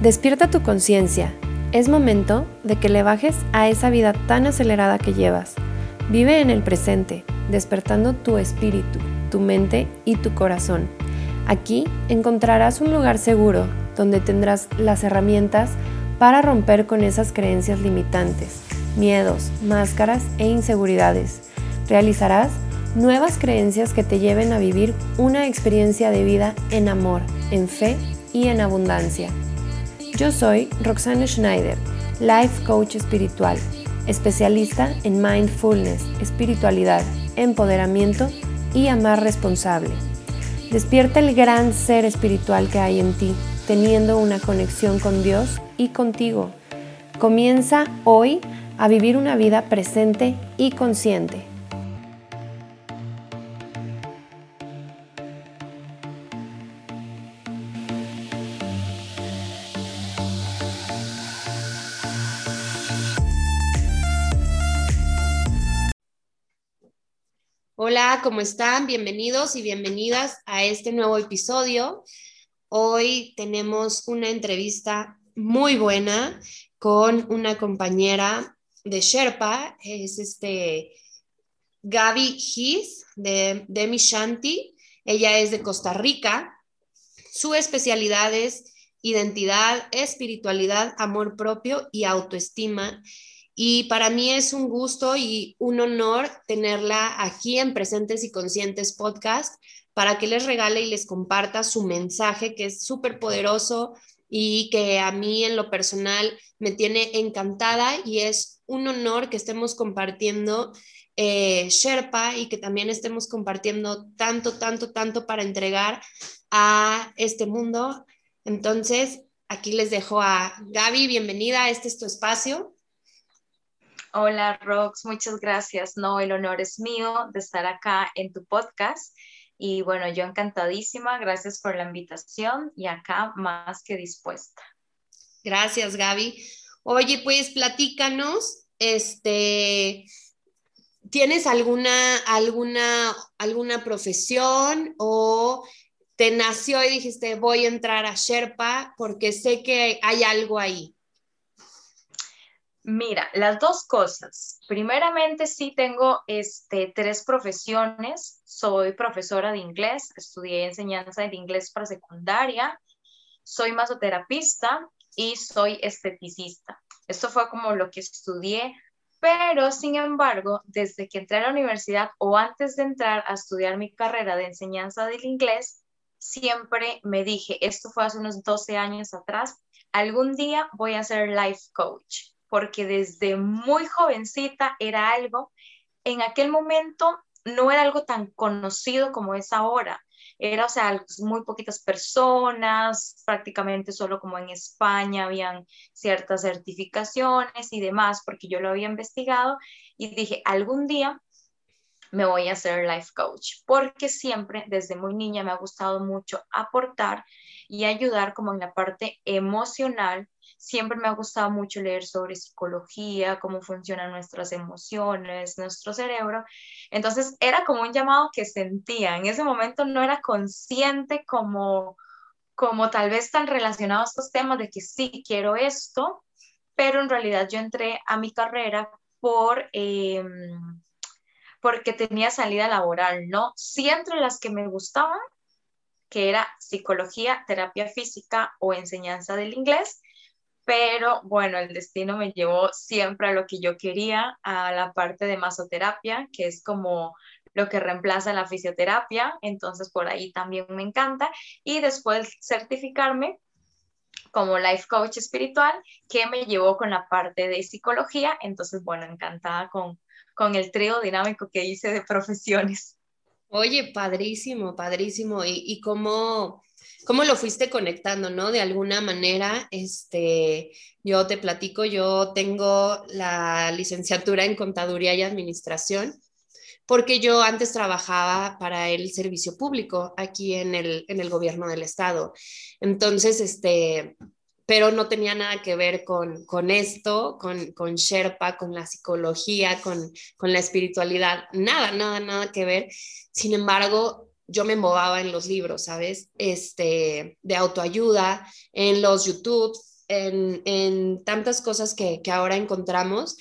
Despierta tu conciencia. Es momento de que le bajes a esa vida tan acelerada que llevas. Vive en el presente, despertando tu espíritu, tu mente y tu corazón. Aquí encontrarás un lugar seguro donde tendrás las herramientas para romper con esas creencias limitantes, miedos, máscaras e inseguridades. Realizarás nuevas creencias que te lleven a vivir una experiencia de vida en amor, en fe y en abundancia. Yo soy Roxana Schneider, Life Coach Espiritual, especialista en mindfulness, espiritualidad, empoderamiento y amar responsable. Despierta el gran ser espiritual que hay en ti, teniendo una conexión con Dios y contigo. Comienza hoy a vivir una vida presente y consciente. Hola, ¿cómo están? Bienvenidos y bienvenidas a este nuevo episodio. Hoy tenemos una entrevista muy buena con una compañera de Sherpa, es este Gaby Gis de Demi Shanti. Ella es de Costa Rica. Su especialidad es identidad, espiritualidad, amor propio y autoestima. Y para mí es un gusto y un honor tenerla aquí en Presentes y Conscientes Podcast para que les regale y les comparta su mensaje que es súper poderoso y que a mí en lo personal me tiene encantada y es un honor que estemos compartiendo eh, Sherpa y que también estemos compartiendo tanto, tanto, tanto para entregar a este mundo. Entonces, aquí les dejo a Gaby, bienvenida, este es tu espacio. Hola Rox, muchas gracias. No, el honor es mío de estar acá en tu podcast. Y bueno, yo encantadísima, gracias por la invitación y acá más que dispuesta. Gracias, Gaby. Oye, pues platícanos, este, ¿tienes alguna, alguna, alguna profesión o te nació y dijiste voy a entrar a Sherpa porque sé que hay algo ahí? Mira, las dos cosas. Primeramente, sí tengo este, tres profesiones. Soy profesora de inglés, estudié enseñanza de inglés para secundaria, soy masoterapista y soy esteticista. Esto fue como lo que estudié, pero sin embargo, desde que entré a la universidad o antes de entrar a estudiar mi carrera de enseñanza del inglés, siempre me dije, esto fue hace unos 12 años atrás, algún día voy a ser life coach porque desde muy jovencita era algo, en aquel momento no era algo tan conocido como es ahora. Era, o sea, muy poquitas personas, prácticamente solo como en España habían ciertas certificaciones y demás, porque yo lo había investigado y dije, algún día me voy a hacer life coach, porque siempre desde muy niña me ha gustado mucho aportar y ayudar como en la parte emocional siempre me ha gustado mucho leer sobre psicología, cómo funcionan nuestras emociones, nuestro cerebro. Entonces era como un llamado que sentía. En ese momento no era consciente como, como tal vez tan relacionado a estos temas de que sí quiero esto, pero en realidad yo entré a mi carrera por... Em, porque tenía salida laboral, ¿no? Sí entre las que me gustaban, que era psicología, terapia física o enseñanza del inglés, pero bueno, el destino me llevó siempre a lo que yo quería, a la parte de masoterapia, que es como lo que reemplaza la fisioterapia, entonces por ahí también me encanta, y después certificarme como life coach espiritual, que me llevó con la parte de psicología, entonces bueno, encantada con, con el trío dinámico que hice de profesiones. Oye, padrísimo, padrísimo, y, y cómo cómo lo fuiste conectando, ¿no? De alguna manera, este, yo te platico, yo tengo la licenciatura en contaduría y administración porque yo antes trabajaba para el servicio público aquí en el, en el gobierno del estado. Entonces, este, pero no tenía nada que ver con, con esto, con, con Sherpa, con la psicología, con, con la espiritualidad, nada, nada, nada que ver. Sin embargo, yo me movaba en los libros, ¿sabes? Este, de autoayuda, en los YouTube, en, tantas cosas que, que ahora encontramos,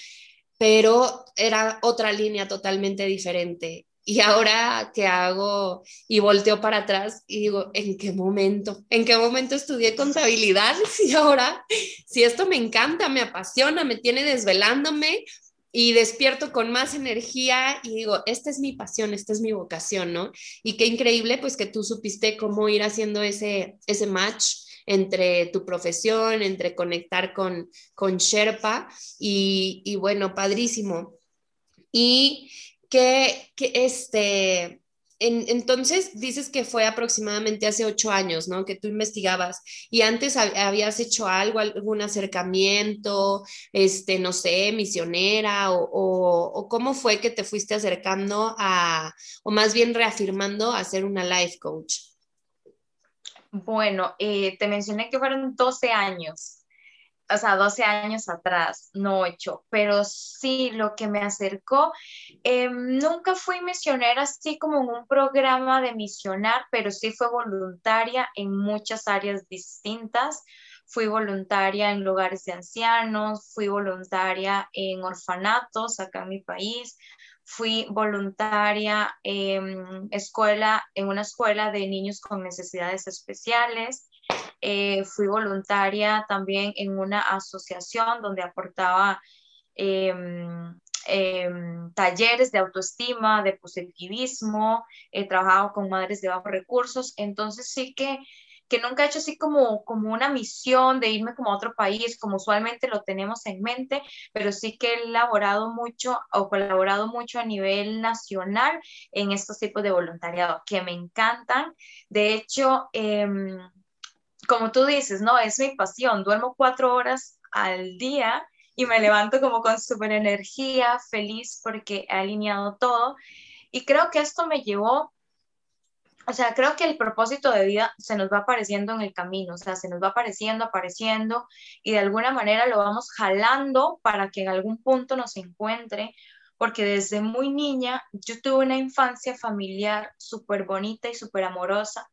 pero era otra línea totalmente diferente. Y ahora que hago y volteo para atrás y digo, ¿en qué momento? ¿En qué momento estudié contabilidad? Y ahora, si esto me encanta, me apasiona, me tiene desvelándome y despierto con más energía y digo, esta es mi pasión, esta es mi vocación, ¿no? Y qué increíble, pues que tú supiste cómo ir haciendo ese, ese match entre tu profesión, entre conectar con, con Sherpa y, y bueno, padrísimo. Y que, que este, entonces dices que fue aproximadamente hace ocho años, ¿no? Que tú investigabas y antes habías hecho algo, algún acercamiento, este, no sé, misionera o, cómo fue que te fuiste acercando a, o más bien reafirmando a ser una life coach. Bueno, eh, te mencioné que fueron 12 años o sea, 12 años atrás, no 8, pero sí lo que me acercó, em, nunca fui misionera así como en un programa de misionar, pero sí fue voluntaria en muchas áreas distintas. Fui voluntaria en lugares de ancianos, fui voluntaria en orfanatos acá en mi país, fui voluntaria en escuela, en una escuela de niños con necesidades especiales. Eh, fui voluntaria también en una asociación donde aportaba em, em, talleres de autoestima, de positivismo, he trabajado con madres de bajos recursos, entonces sí que, que nunca he hecho así como, como una misión de irme como a otro país, como usualmente lo tenemos en mente, pero sí que he elaborado mucho o colaborado mucho a nivel nacional en estos tipos de voluntariado que me encantan. De hecho, eh, como tú dices, no, es mi pasión, duermo cuatro horas al día y me levanto como con súper energía, feliz porque he alineado todo. Y creo que esto me llevó, o sea, creo que el propósito de vida se nos va apareciendo en el camino, o sea, se nos va apareciendo, apareciendo y de alguna manera lo vamos jalando para que en algún punto nos encuentre, porque desde muy niña yo tuve una infancia familiar súper bonita y súper amorosa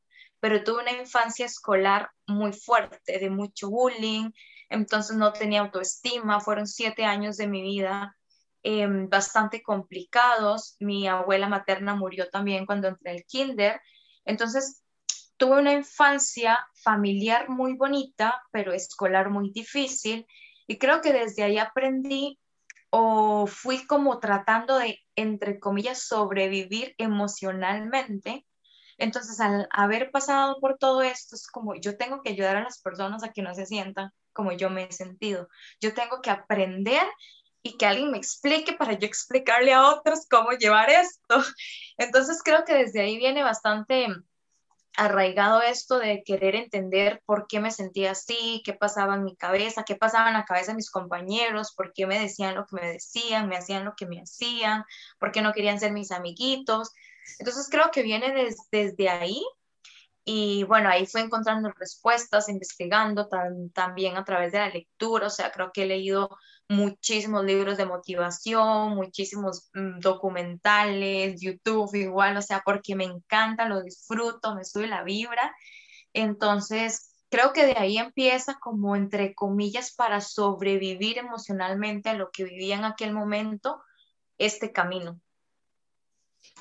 pero tuve una infancia escolar muy fuerte, de mucho bullying, entonces no tenía autoestima, fueron siete años de mi vida em, bastante complicados, mi abuela materna murió también cuando entré al kinder, entonces tuve una infancia familiar muy bonita, pero escolar muy difícil, y creo que desde ahí aprendí o fui como tratando de, entre comillas, sobrevivir emocionalmente entonces, al haber pasado por todo esto, es como yo tengo que ayudar a las personas a que no se sientan como yo me he sentido. Yo tengo que aprender y que alguien me explique para yo explicarle a otros cómo llevar esto. Entonces, creo que desde ahí viene bastante arraigado esto de querer entender por qué me sentía así, qué pasaba en mi cabeza, qué pasaba en la cabeza de mis compañeros, por qué me decían lo que me decían, me hacían lo que me hacían, por qué no querían ser mis amiguitos. Entonces creo que viene desde ahí y bueno, ahí fue encontrando respuestas, investigando también a través de la lectura, o sea, creo que he leído muchísimos libros de motivación, muchísimos mm, documentales, YouTube igual, o sea, porque me encanta, lo disfruto, me sube la vibra. Entonces, creo que de ahí empieza como entre comillas para sobrevivir emocionalmente a lo que vivía en aquel momento este camino.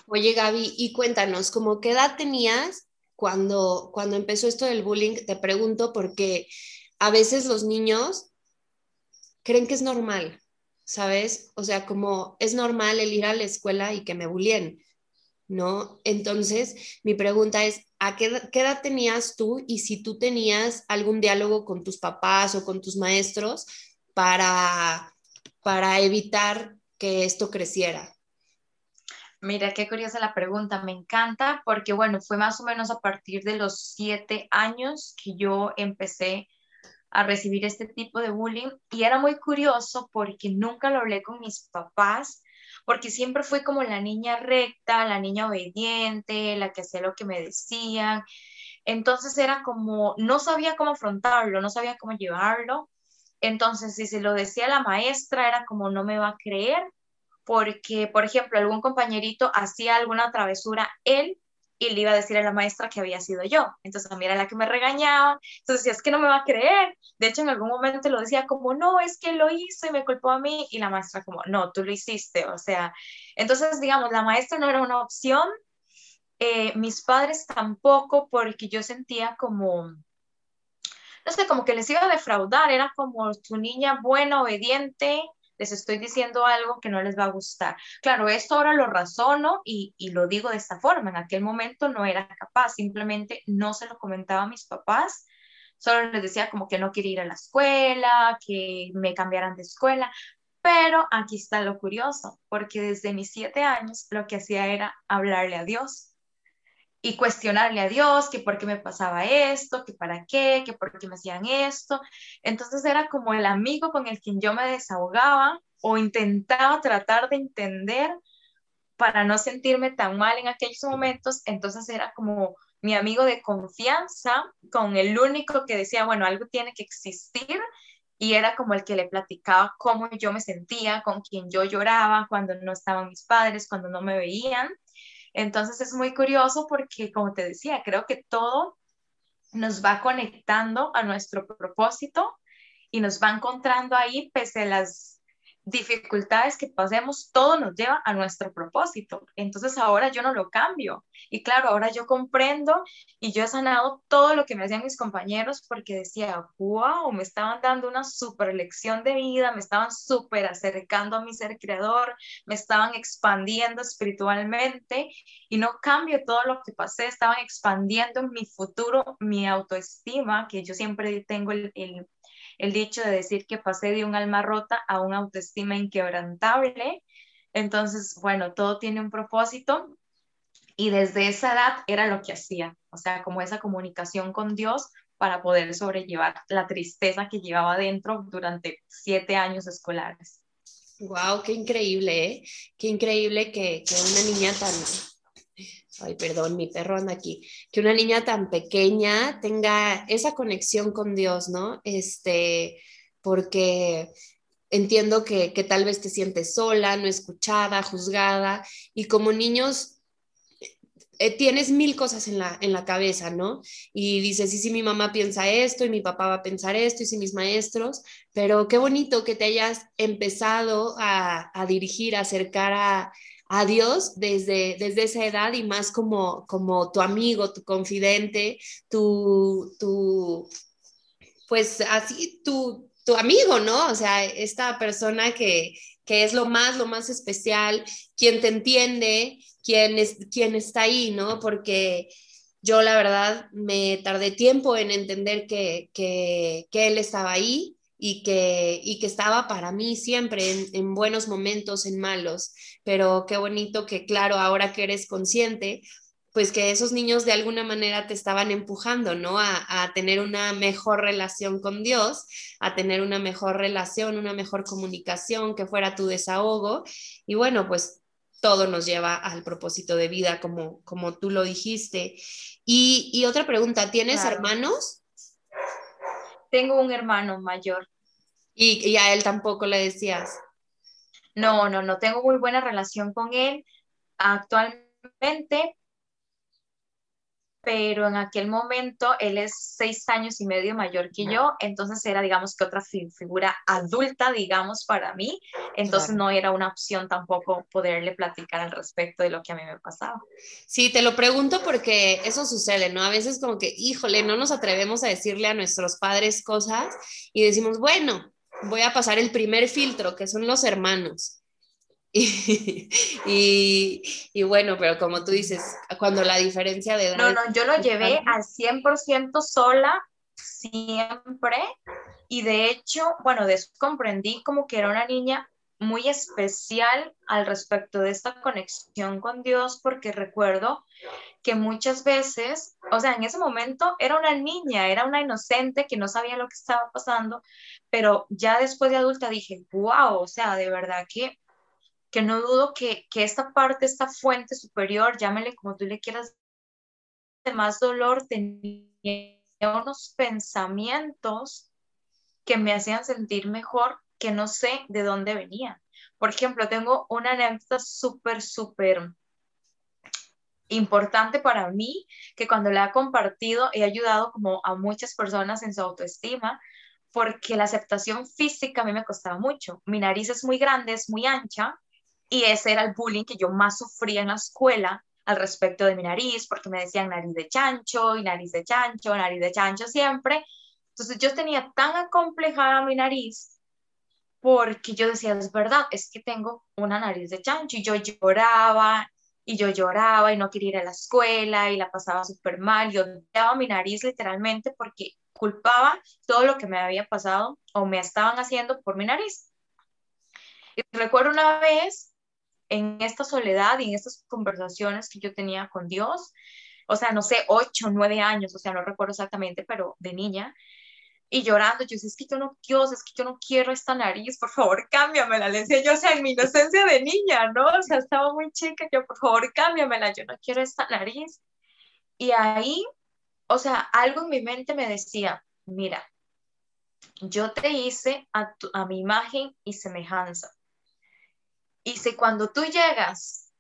Oye, Gaby, y cuéntanos, ¿cómo qué edad tenías cuando, cuando empezó esto del bullying? Te pregunto porque a veces los niños creen que es normal, ¿sabes? O sea, como es normal el ir a la escuela y que me bullyeen, ¿no? Entonces, mi pregunta es, ¿a qué, qué, edad tenías tú y si tú tenías algún diálogo con tus papás o con tus maestros para, para evitar que esto creciera? Mira, qué curiosa la pregunta, me encanta porque, bueno, fue más o menos a partir de los siete años que yo empecé a recibir este tipo de bullying y era muy curioso porque nunca lo hablé con mis papás, porque siempre fui como la niña recta, la niña obediente, la que hacía lo que me decían. Entonces era como, no sabía cómo afrontarlo, no sabía cómo llevarlo. Entonces, si se lo decía la maestra, era como, no me va a creer porque, por ejemplo, algún compañerito hacía alguna travesura, él y le iba a decir a la maestra que había sido yo. Entonces a mí era la que me regañaba. Entonces decía, es que no me va a creer. De hecho, en algún momento lo decía como, no, es que lo hizo y me culpó a mí. Y la maestra como, no, tú lo hiciste. O sea, entonces, digamos, la maestra no era una opción. Eh, mis padres tampoco, porque yo sentía como, no sé, como que les iba a defraudar. Era como tu niña buena, obediente, les estoy diciendo algo que no les va a gustar. Claro, esto ahora lo razono y, lo digo de esta forma. En aquel momento no era capaz, simplemente no se lo comentaba a mis papás. Solo les decía como que no quería ir a la escuela, que me cambiaran de escuela. Pero aquí está lo curioso, porque desde mis siete años lo que hacía era hablarle a Dios y cuestionarle a Dios que por qué me pasaba esto, que para qué, que por qué me hacían esto. Entonces era como el amigo con el quien yo me desahogaba o intentaba tratar de entender para no sentirme tan mal en aquellos momentos. Entonces era como mi amigo de confianza, con el único que decía, bueno, algo tiene que existir. Y era como el que le platicaba cómo yo me sentía, con quien yo lloraba cuando no estaban mis padres, cuando no me veían. Entonces es muy curioso porque, como te decía, creo que todo nos va conectando a nuestro propósito y nos va encontrando ahí pese a las dificultades que pasemos, todo nos lleva a nuestro propósito. Entonces ahora yo no lo cambio. Y claro, ahora yo comprendo y yo he sanado todo lo que me hacían mis compañeros porque decía, wow, me estaban dando una super lección de vida, me estaban súper acercando a mi ser creador, me estaban expandiendo espiritualmente y no cambio todo lo que pasé, estaban expandiendo en mi futuro, mi autoestima, que yo siempre tengo el, el el dicho de decir que pasé de un alma rota a una autoestima inquebrantable. Entonces, bueno, todo tiene un propósito y desde esa edad era lo que hacía, o sea, como esa comunicación con Dios para poder sobrellevar la tristeza que llevaba dentro durante siete años escolares. Wow, qué increíble, ¿eh? Qué increíble que, que una niña tan, ay, perdón, mi perro anda aquí, que una niña tan pequeña tenga esa conexión con Dios, ¿no? Este, porque entiendo que, tal vez te sientes sola, no escuchada, juzgada, y como niños eh, tienes mil cosas en la, en la cabeza, ¿no? Y dices, sí, sí, mi mamá piensa esto y mi papá va a pensar esto y sí, mis maestros, pero qué bonito que te hayas empezado a, a dirigir, a acercar a, a Dios desde, desde esa edad y más como, como tu amigo, tu confidente, tu, tu pues así, tu, tu amigo, ¿no? O sea, esta persona que, que es lo más, lo más especial, quien te entiende, quien, es, quien está ahí, ¿no? Porque yo la verdad me tardé tiempo en entender que, que, que él estaba ahí y que, y que estaba para mí siempre en, buenos momentos, en malos, pero qué bonito que, claro, ahora que eres consciente, pues que esos niños de alguna manera te estaban empujando, ¿no? A, a, tener una mejor relación con Dios, a tener una mejor relación, una mejor comunicación, que fuera tu desahogo. Y bueno, pues todo nos lleva al propósito de vida, como, como tú lo dijiste. Y, y otra pregunta, ¿tienes hermanos? Tengo un hermano mayor. ¿Y, a él tampoco le decías? No, no, no tengo muy buena relación con él actualmente, pero en aquel momento él es seis años y medio mayor que yo, entonces era, digamos, que otra figura adulta, digamos, para mí, entonces no era una opción tampoco poderle platicar al respecto de lo que a mí me pasaba. Sí, te lo pregunto porque eso sucede, ¿no? A veces como que, híjole, no nos atrevemos a decirle a nuestros padres cosas y decimos, bueno, voy a pasar el primer filtro, que son los hermanos. Y, bueno, pero como tú dices, cuando la diferencia de edad... No, no, yo lo llevé al 100% sola, siempre. Y de hecho, bueno, comprendí como que era una niña muy especial al respecto de esta conexión con Dios, porque recuerdo que muchas veces, o sea, en ese momento era una niña, era una inocente que no sabía lo que estaba pasando, pero ya después de adulta dije, wow, o sea, de verdad que que no dudo que, que esta parte, esta fuente superior, llámele como tú le quieras, de más dolor, tenía unos pensamientos que me hacían sentir mejor, que no sé de dónde venían. Por ejemplo, tengo una anécdota súper, súper importante para mí, que cuando la he compartido he ayudado como a muchas personas en su autoestima, porque la aceptación física a mí me costaba mucho. Mi nariz es muy grande, es muy ancha, y ese era el bullying que yo más sufría en la escuela al respecto de mi nariz, porque me decían nariz de chancho y nariz de chancho, nariz de chancho siempre. Entonces yo tenía tan acomplejada mi nariz porque yo decía, es verdad, es que tengo una nariz de chancho y yo lloraba y yo lloraba y no quería ir a la escuela y la pasaba súper mal. Yo odiaba mi nariz literalmente porque culpaba todo lo que me había pasado o me estaban haciendo por mi nariz. Y recuerdo una vez en esta soledad y en estas conversaciones que yo tenía con Dios, o sea, no sé, ocho, nueve años, o sea, no recuerdo exactamente, pero de niña, y llorando, yo decía, es que yo no, Dios, es que yo no quiero esta nariz, por favor, cámbiamela, le decía yo, o sea, en mi inocencia de niña, ¿no? O sea, estaba muy chica, yo, por favor, cámbiamela, yo no quiero esta nariz. Y ahí, o sea, algo en mi mente me decía, mira, yo te hice a, a mi imagen y semejanza. Y si cuando tú llegas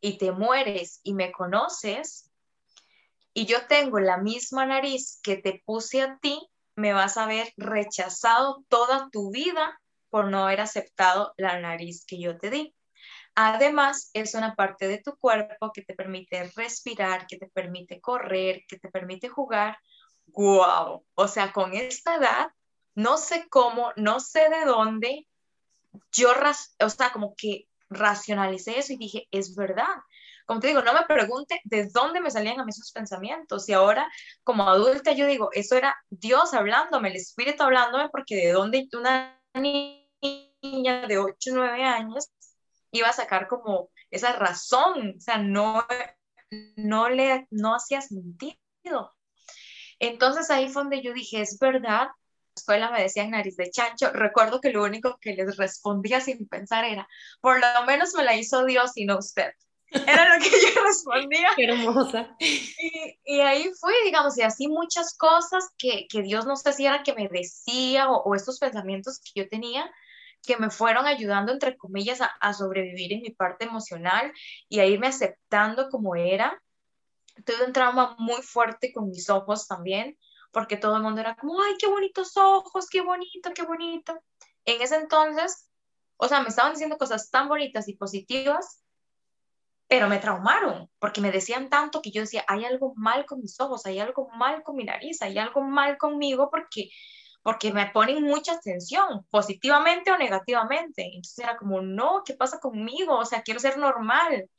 y te mueres y me conoces, y yo tengo la misma nariz que te puse a ti, me vas a haber rechazado toda tu vida por no haber aceptado la nariz que yo te di. Además, es una parte de tu cuerpo que te permite respirar, que te permite correr, que te permite jugar. ¡Guau! O sea, con esta edad, no sé cómo, no sé de dónde, yo, o sea, como que racionalicé eso y dije, es verdad. Como te digo, no me pregunte de dónde me salían a mí esos pensamientos. Y ahora, como adulta, yo digo, eso era Dios hablándome, el Espíritu hablándome, porque de dónde una niña de 8, 9 años iba a sacar como esa razón, o sea, no, no le, no hacía sentido. Entonces ahí fue donde yo dije, es verdad, escuela me decían nariz de chancho. Recuerdo que lo único que les respondía sin pensar era, por lo menos me la hizo Dios y no usted. Era lo que yo respondía. Qué hermosa. Y, y, ahí fui, digamos, y así muchas cosas que, que Dios no sé si era que me decía o, o, estos pensamientos que yo tenía que me fueron ayudando, entre comillas, a, a sobrevivir en mi parte emocional y a irme aceptando como era. Tuve un trauma muy fuerte con mis ojos también porque todo el mundo era como, ay, qué bonitos ojos, qué bonito, qué bonito. En ese entonces, o sea, me estaban diciendo cosas tan bonitas y positivas, pero me traumaron, porque me decían tanto que yo decía, hay algo mal con mis ojos, hay algo mal con mi nariz, hay algo mal conmigo porque porque me ponen mucha atención, positivamente o negativamente. Entonces era como, no, ¿qué pasa conmigo? O sea, quiero ser normal.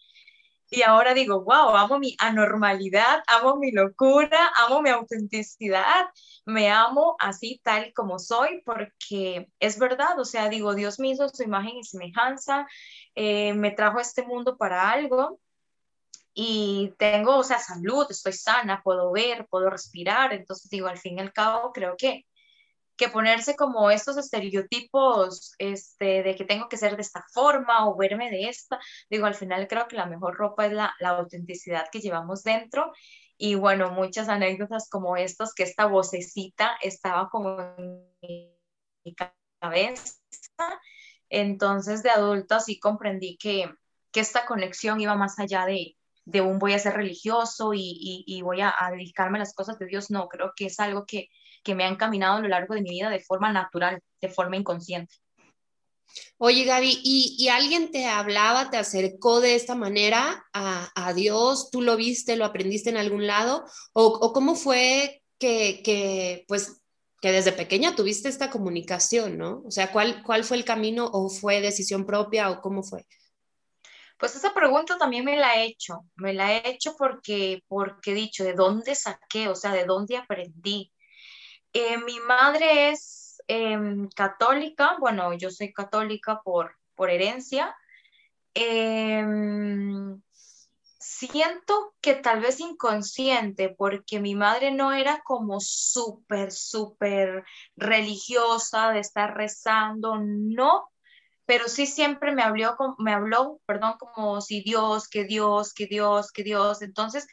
Y ahora digo, wow, amo mi anormalidad, amo mi locura, amo mi autenticidad, me amo así tal como soy, porque es verdad, o sea, digo, Dios me hizo su imagen y semejanza, eh, me trajo a este mundo para algo y tengo, o sea, salud, estoy sana, puedo ver, puedo respirar, entonces digo, al fin y al cabo, creo que que ponerse como estos estereotipos este, de que tengo que ser de esta forma o verme de esta. Digo, al final creo que la mejor ropa es la, la autenticidad que llevamos dentro. Y bueno, muchas anécdotas como estas, que esta vocecita estaba como en mi cabeza. Entonces, de adulta sí comprendí que, que esta conexión iba más allá de, de un voy a ser religioso y, y, y voy a, a, dedicarme a las cosas de Dios. No, creo que es algo que, que me ha encaminado a lo largo de mi vida de forma natural, de forma inconsciente. Oye, Gaby, ¿y, ¿y, alguien te hablaba, te acercó de esta manera a, a, Dios? ¿Tú lo viste, lo aprendiste en algún lado? ¿O, o cómo fue que, que, pues, que desde pequeña tuviste esta comunicación, ¿no? O sea, ¿cuál, ¿cuál fue el camino o fue decisión propia o cómo fue? Pues esa pregunta también me la he hecho, me la he hecho porque, porque he dicho, ¿de dónde saqué? O sea, ¿de dónde aprendí? Eh, mi madre es eh, católica, bueno, yo soy católica por, por herencia. Eh, siento que tal vez inconsciente, porque mi madre no era como súper, súper religiosa de estar rezando, no, pero sí siempre me habló, me habló, perdón, como si Dios, que Dios, que Dios, que Dios. Entonces,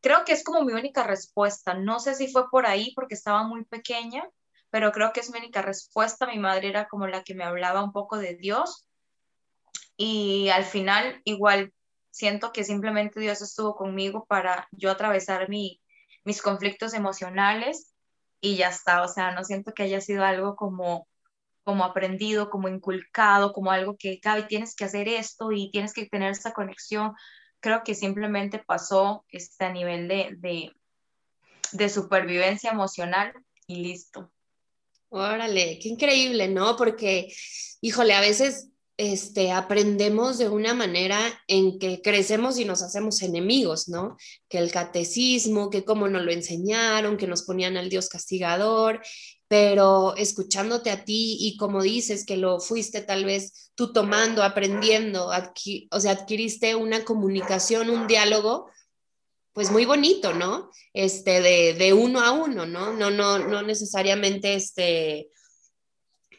Creo que es como mi única respuesta. No sé si fue por ahí porque estaba muy pequeña, pero creo que es mi única respuesta. Mi madre era como la que me hablaba un poco de Dios. Y al final, igual, siento que simplemente Dios estuvo conmigo para yo atravesar mi, mis conflictos emocionales y ya está, o sea, no siento que haya sido algo como como aprendido, como inculcado, como algo que, Gaby, tienes que hacer esto y tienes que tener esta conexión. Creo que simplemente pasó este a nivel de, de, de supervivencia emocional y listo. Órale, qué increíble, ¿no? Porque, híjole, a veces este, aprendemos de una manera en que crecemos y nos hacemos enemigos, ¿no? Que el catecismo, que cómo nos lo enseñaron, que nos ponían al Dios castigador, pero escuchándote a ti y como dices que lo fuiste tal vez tú tomando, aprendiendo, o sea, adquiriste una comunicación, un diálogo, pues muy bonito, ¿no? Este, de, uno a uno, ¿no? No, no, no necesariamente este,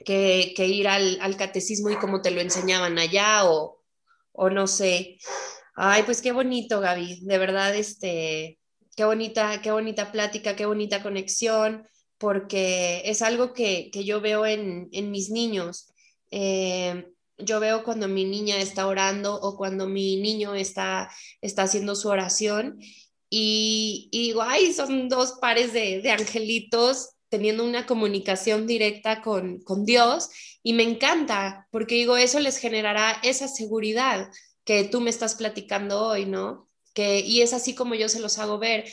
que, ir al, al, catecismo y como te lo enseñaban allá o, o no sé. Ay, pues qué bonito, Gaby, de verdad, este, qué bonita, qué bonita plática, qué bonita conexión porque es algo que, yo veo en, mis niños. Eh, yo veo cuando mi niña está orando o cuando mi niño está, está haciendo su oración y, y digo, ay, son dos pares de, angelitos teniendo una comunicación directa con, con Dios y me encanta porque digo, eso les generará esa seguridad que tú me estás platicando hoy, ¿no? Que, y es así como yo se los hago ver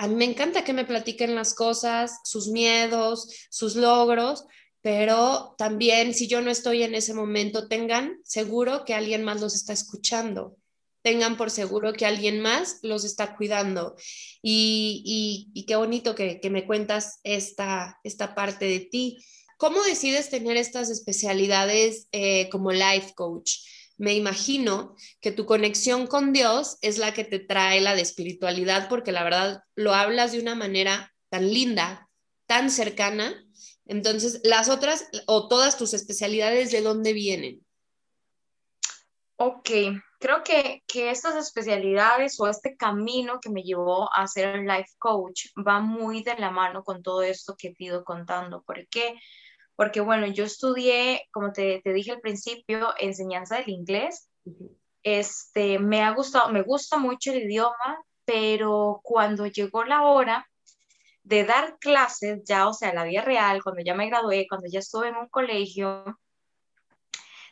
a mí me encanta que me platiquen las cosas, sus miedos, sus logros, pero también si yo no estoy en ese momento, tengan seguro que alguien más los está escuchando, tengan por seguro que alguien más los está cuidando. Y, qué bonito que, me cuentas esta, esta parte de ti. ¿Cómo decides tener estas especialidades eh, como life coach? Me imagino que tu conexión con Dios es la que te trae la de espiritualidad, porque la verdad lo hablas de una manera tan linda, tan cercana. Entonces, las otras o todas tus especialidades, ¿de dónde vienen? Ok, creo que, que estas especialidades o este camino que me llevó a ser life coach va muy de la mano con todo esto que te he ido contando. ¿Por qué? porque bueno, yo estudié, como te, te dije al principio, enseñanza del inglés. Este, me ha gustado, me gusta mucho el idioma, pero cuando llegó la hora de dar clases, ya, o sea, la vida real, cuando ya me gradué, cuando ya estuve en un colegio,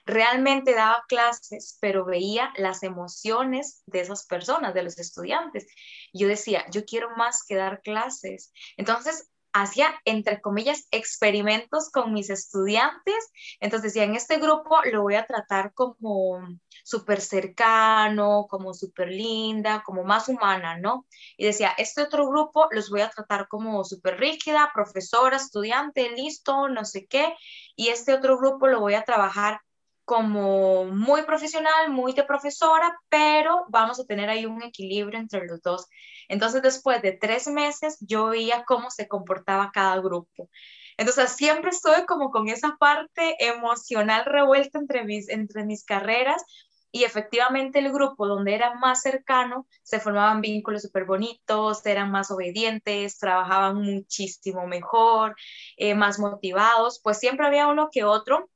realmente daba clases, pero veía las emociones de esas personas, de los estudiantes. Yo decía, yo quiero más que dar clases. Entonces, hacía, entre comillas, experimentos con mis estudiantes. Entonces decía, en este grupo lo voy a tratar como súper cercano, como súper linda, como más humana, ¿no? Y decía, este otro grupo los voy a tratar como súper rígida, profesora, estudiante, listo, no sé qué. Y este otro grupo lo voy a trabajar como muy profesional, muy de profesora, pero vamos a tener ahí un equilibrio entre los dos. Entonces, después de tres meses, yo veía cómo se comportaba cada grupo. Entonces, siempre estuve como con esa parte emocional revuelta entre mis, entre mis carreras y efectivamente el grupo donde era más cercano se formaban vínculos súper bonitos, eran más obedientes, trabajaban muchísimo mejor, eh, más motivados, pues siempre había uno que otro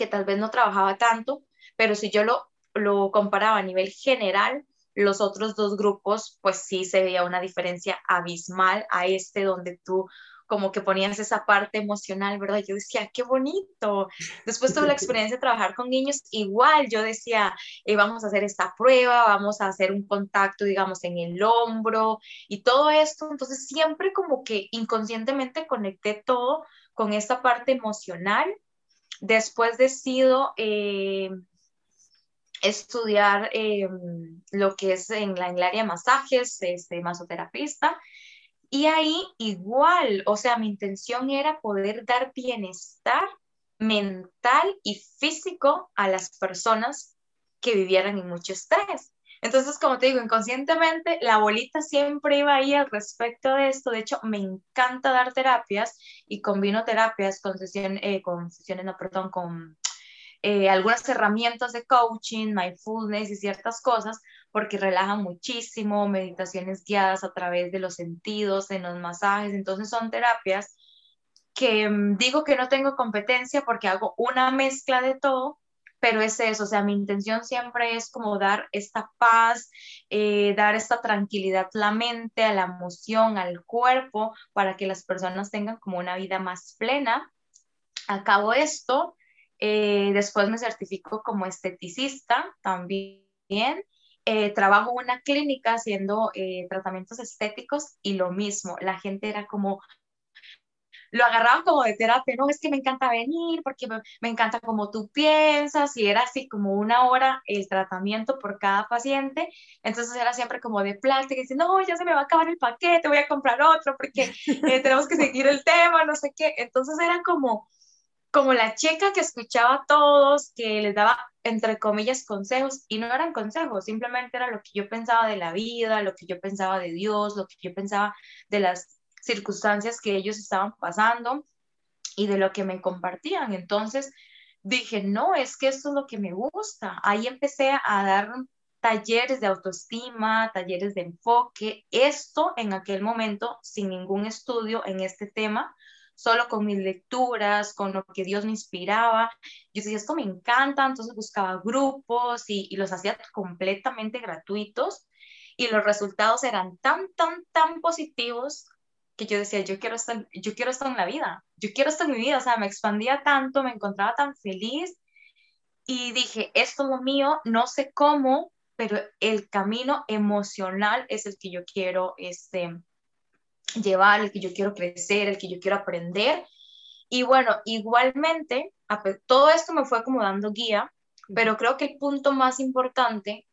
que tal vez no trabajaba tanto, pero si yo lo, lo comparaba a nivel general, los otros dos grupos, pues sí se veía una diferencia abismal a este donde tú como que ponías esa parte emocional, ¿verdad? Yo decía, qué bonito. Después tuve la experiencia de trabajar con niños, igual yo decía, eh, vamos a hacer esta prueba, vamos a hacer un contacto, digamos, en el hombro y todo esto. Entonces siempre como que inconscientemente conecté todo con esta parte emocional Después decido eh, estudiar eh, lo que es en, la, en el área de masajes, este, masoterapista. Y ahí igual, o sea, mi intención era poder dar bienestar mental y físico a las personas que vivieran en mucho estrés. Entonces, como te digo, inconscientemente la bolita siempre iba ahí al respecto de esto. De hecho, me encanta dar terapias y combino terapias con, eh, con sesiones, no, perdón, con eh, algunas herramientas de coaching, mindfulness y ciertas cosas, porque relajan muchísimo, meditaciones guiadas a través de los sentidos, en los masajes. Entonces, son terapias que mm, digo que no tengo competencia porque hago una mezcla de todo pero es eso, o sea, mi intención siempre es como dar esta paz, eh, dar esta tranquilidad a la mente, a la emoción, al cuerpo, para que las personas tengan como una vida más plena. Acabo esto, eh, después me certifico como esteticista también. Eh, trabajo en una clínica haciendo tratamientos estéticos y lo mismo, la gente era como, lo agarraban como de terapia, no, es que me encanta venir porque me, encanta como tú piensas y era así como una hora el tratamiento por cada paciente, entonces era siempre como de plática, y diciendo, no, ya se me va a acabar el paquete, voy a comprar otro porque eh, tenemos que seguir el tema, no sé qué, entonces era como como la chica que escuchaba a todos, que les daba, entre comillas, consejos, y no eran consejos, simplemente era lo que yo pensaba de la vida, lo que yo pensaba de Dios, lo que yo pensaba de las circunstancias que ellos estaban pasando y de lo que me compartían. Entonces dije, no, es que esto es lo que me gusta. Ahí empecé a dar talleres de autoestima, talleres de enfoque, esto en aquel momento sin ningún estudio en este tema, solo con mis lecturas, con lo que Dios me inspiraba. Yo decía, esto me encanta, entonces buscaba grupos y, y los hacía completamente gratuitos y los resultados eran tan, tan, tan positivos que yo decía, yo quiero, estar, yo quiero esto en la vida, yo quiero esto en mi vida, o sea, me expandía tanto, me encontraba tan feliz y dije, esto es lo mío, no sé cómo, pero el camino emocional es el que yo quiero este, llevar, el que yo quiero crecer, el que yo quiero aprender. Y bueno, igualmente, todo esto me fue como dando guía, pero creo que el punto más importante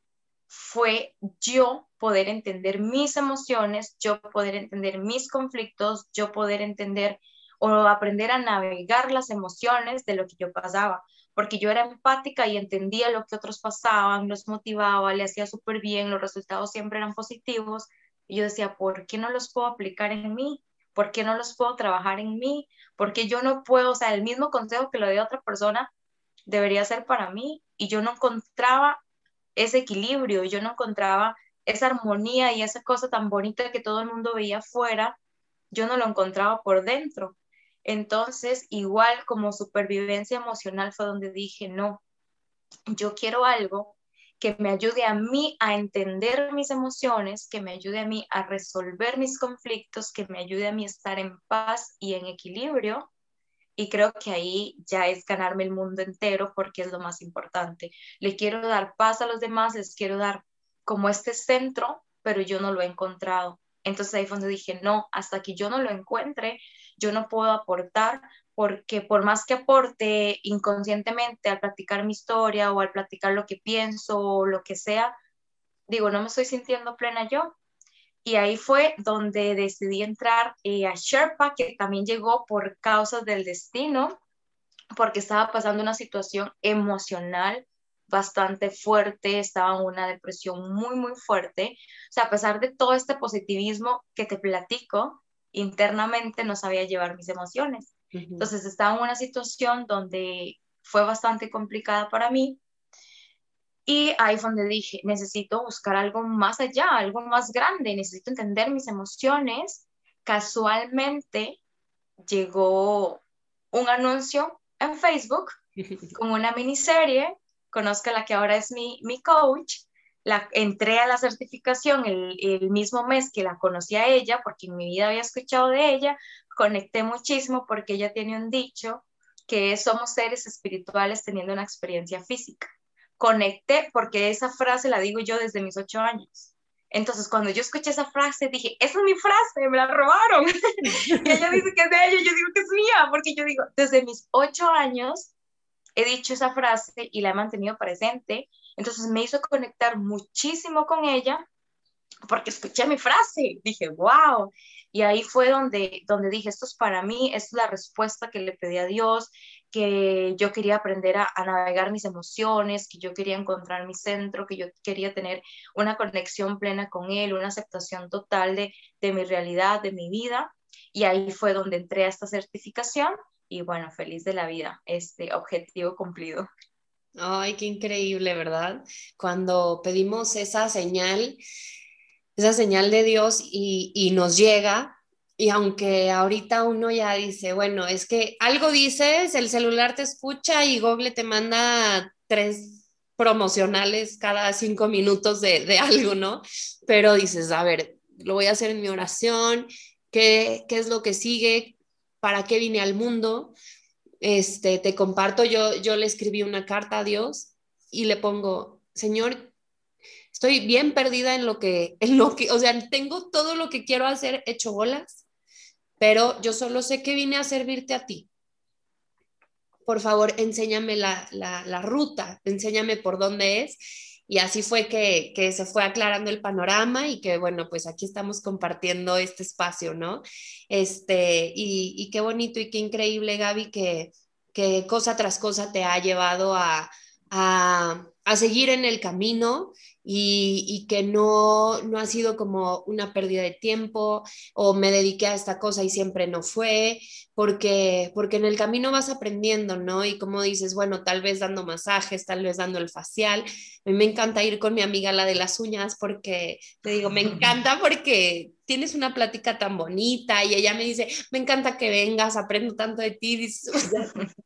fue yo poder entender mis emociones, yo poder entender mis conflictos, yo poder entender o aprender a navegar las emociones de lo que yo pasaba, porque yo era empática y entendía lo que otros pasaban, los motivaba, le hacía súper bien, los resultados siempre eran positivos, y yo decía, ¿por qué no los puedo aplicar en mí? ¿Por qué no los puedo trabajar en mí? Porque yo no puedo, o sea, el mismo consejo que lo dio otra persona debería ser para mí, y yo no encontraba ese equilibrio, yo no encontraba esa armonía y esa cosa tan bonita que todo el mundo veía afuera, yo no lo encontraba por dentro. Entonces, igual como supervivencia emocional fue donde dije, no, yo quiero algo que me ayude a mí a entender mis emociones, que me ayude a mí a resolver mis conflictos, que me ayude a mí a estar en paz y en equilibrio y creo que ahí ya es ganarme el mundo entero porque es lo más importante. Le quiero dar paz a los demás, les quiero dar como este centro, pero yo no lo he encontrado. Entonces ahí fue donde dije, no, hasta que yo no lo encuentre, yo no puedo aportar porque por más que aporte inconscientemente al practicar mi historia o al platicar lo que pienso o lo que sea, digo, no me estoy sintiendo plena yo. Y ahí fue donde decidí entrar eh, a Sherpa, que también llegó por causas del destino, porque estaba pasando una situación emocional bastante fuerte, estaba en una depresión muy, muy fuerte. O sea, a pesar de todo este positivismo que te platico, internamente no sabía llevar mis emociones. Entonces estaba en una situación donde fue bastante complicada para mí y ahí fue donde dije, necesito buscar algo más allá, algo más grande, necesito entender mis emociones. Casualmente llegó un anuncio en Facebook con una miniserie, conozco la que ahora es mi, mi coach, la, entré a la certificación el, el, mismo mes que la conocí a ella, porque en mi vida había escuchado de ella, conecté muchísimo porque ella tiene un dicho que somos seres espirituales teniendo una experiencia física conecté porque esa frase la digo yo desde mis ocho años. Entonces, cuando yo escuché esa frase, dije, esa es mi frase, me la robaron. y ella dice que es de ella, yo digo que es mía, porque yo digo, desde mis ocho años he dicho esa frase y la he mantenido presente. Entonces, me hizo conectar muchísimo con ella porque escuché mi frase. Dije, wow. Y ahí fue donde, donde dije, esto es para mí, esta es la respuesta que le pedí a Dios, que yo quería aprender a, navegar mis emociones, que yo quería encontrar mi centro, que yo quería tener una conexión plena con Él, una aceptación total de, de mi realidad, de mi vida. Y ahí fue donde entré a esta certificación y bueno, feliz de la vida, este objetivo cumplido. Ay, qué increíble, ¿verdad? Cuando pedimos esa señal, esa señal de Dios y, nos llega, y aunque ahorita uno ya dice, bueno, es que algo dices, el celular te escucha y Google te manda tres promocionales cada cinco minutos de, de algo, ¿no? Pero dices, a ver, lo voy a hacer en mi oración, ¿qué, qué es lo que sigue? ¿Para qué vine al mundo? Este, te comparto, yo, yo le escribí una carta a Dios y le pongo, Señor, estoy bien perdida en lo que, en lo que, o sea, tengo todo lo que quiero hacer hecho bolas, pero yo solo sé que vine a servirte a ti. Por favor, enséñame la, la, ruta, enséñame por dónde es y así fue que, que, se fue aclarando el panorama y que, bueno, pues aquí estamos compartiendo este espacio, ¿no? Este, y, y qué bonito y qué increíble, Gaby, que, que cosa tras cosa te ha llevado a, a, a seguir en el camino y, y, que no, no ha sido como una pérdida de tiempo o me dediqué a esta cosa y siempre no fue, porque, porque en el camino vas aprendiendo, ¿no? Y como dices, bueno, tal vez dando masajes, tal vez dando el facial. A mí me encanta ir con mi amiga la de las uñas porque, te digo, me encanta porque tienes una plática tan bonita y ella me dice, me encanta que vengas, aprendo tanto de ti.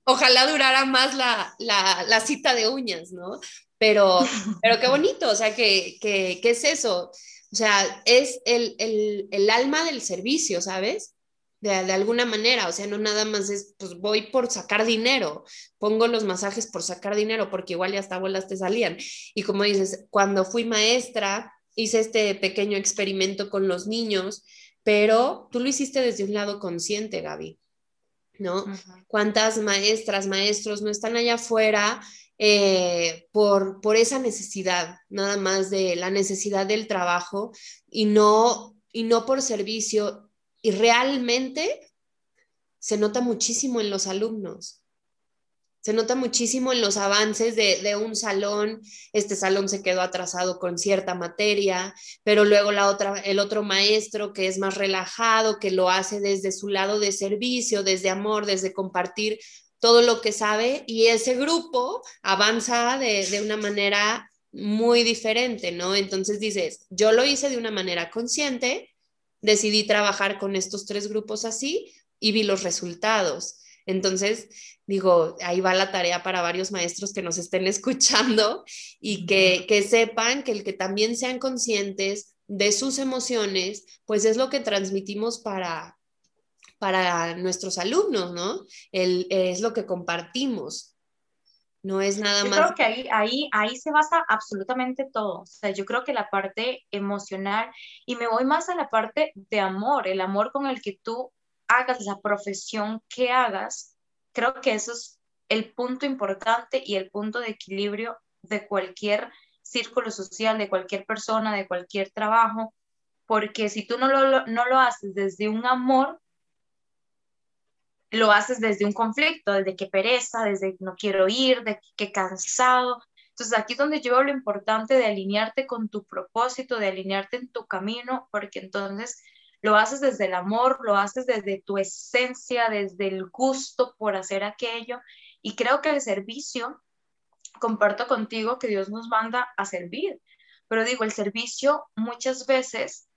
Ojalá durara más la, la, la cita de uñas, ¿no? Pero, pero qué bonito, o sea, ¿qué, qué, qué es eso? O sea, es el, el, el alma del servicio, ¿sabes? de, de, alguna manera, o sea, no nada más es, pues voy por sacar dinero, pongo los masajes por sacar dinero, porque igual ya hasta bolas te salían. Y como dices, cuando fui maestra, hice este pequeño experimento con los niños, pero tú lo hiciste desde un lado consciente, Gaby, ¿no? ¿Cuántas maestras, maestros no están allá afuera? Eh, por, por esa necesidad, nada más de la necesidad del trabajo y no, y no por servicio y realmente se nota muchísimo en los alumnos. Se nota muchísimo en los avances de, de, un salón. Este salón se quedó atrasado con cierta materia, pero luego la otra, el otro maestro que es más relajado, que lo hace desde su lado de servicio, desde amor, desde compartir todo lo que sabe, y ese grupo avanza de, de una manera muy diferente, ¿no? Entonces dices, yo lo hice de una manera consciente, decidí trabajar con estos tres grupos así y vi los resultados. Entonces, digo, ahí va la tarea para varios maestros que nos estén escuchando y que, que sepan que el que también sean conscientes de sus emociones, pues es lo que transmitimos para, para nuestros alumnos, ¿no? El, es lo que compartimos. No es nada yo más. Yo creo que ahí, ahí, ahí se basa absolutamente todo. O sea, yo creo que la parte emocional, y me voy más a la parte de amor, el amor con el que tú hagas la profesión que hagas, creo que eso es el punto importante y el punto de equilibrio de cualquier círculo social, de cualquier persona, de cualquier trabajo, porque si tú no lo, no lo haces desde un amor, lo haces desde un conflicto, desde que pereza, desde no quiero ir, de que cansado. Entonces aquí es donde yo veo lo importante de alinearte con tu propósito, de alinearte en tu camino, porque entonces lo haces desde el amor, lo haces desde tu esencia, desde el gusto por hacer aquello. Y creo que el servicio, comparto contigo que Dios nos manda a servir, pero digo, el servicio muchas veces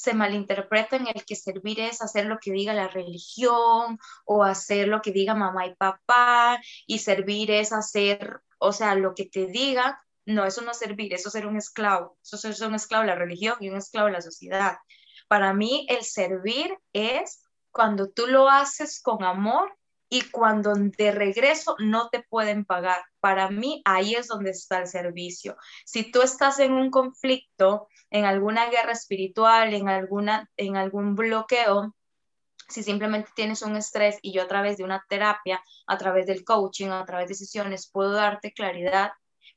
se malinterpreta en el que servir es hacer lo que diga la religión o hacer lo que diga mamá y papá y servir es hacer, o sea, lo que te diga, no, eso no es servir, eso es ser un esclavo, eso es ser un esclavo de la religión y un esclavo de la sociedad. Para mí el servir es cuando tú lo haces con amor y cuando de regreso no te pueden pagar. Para mí ahí es donde está el servicio. Si tú estás en un conflicto, en alguna guerra espiritual, en, alguna, en algún bloqueo, si simplemente tienes un estrés y yo a través de una terapia, a través del coaching, a través de sesiones, puedo darte claridad,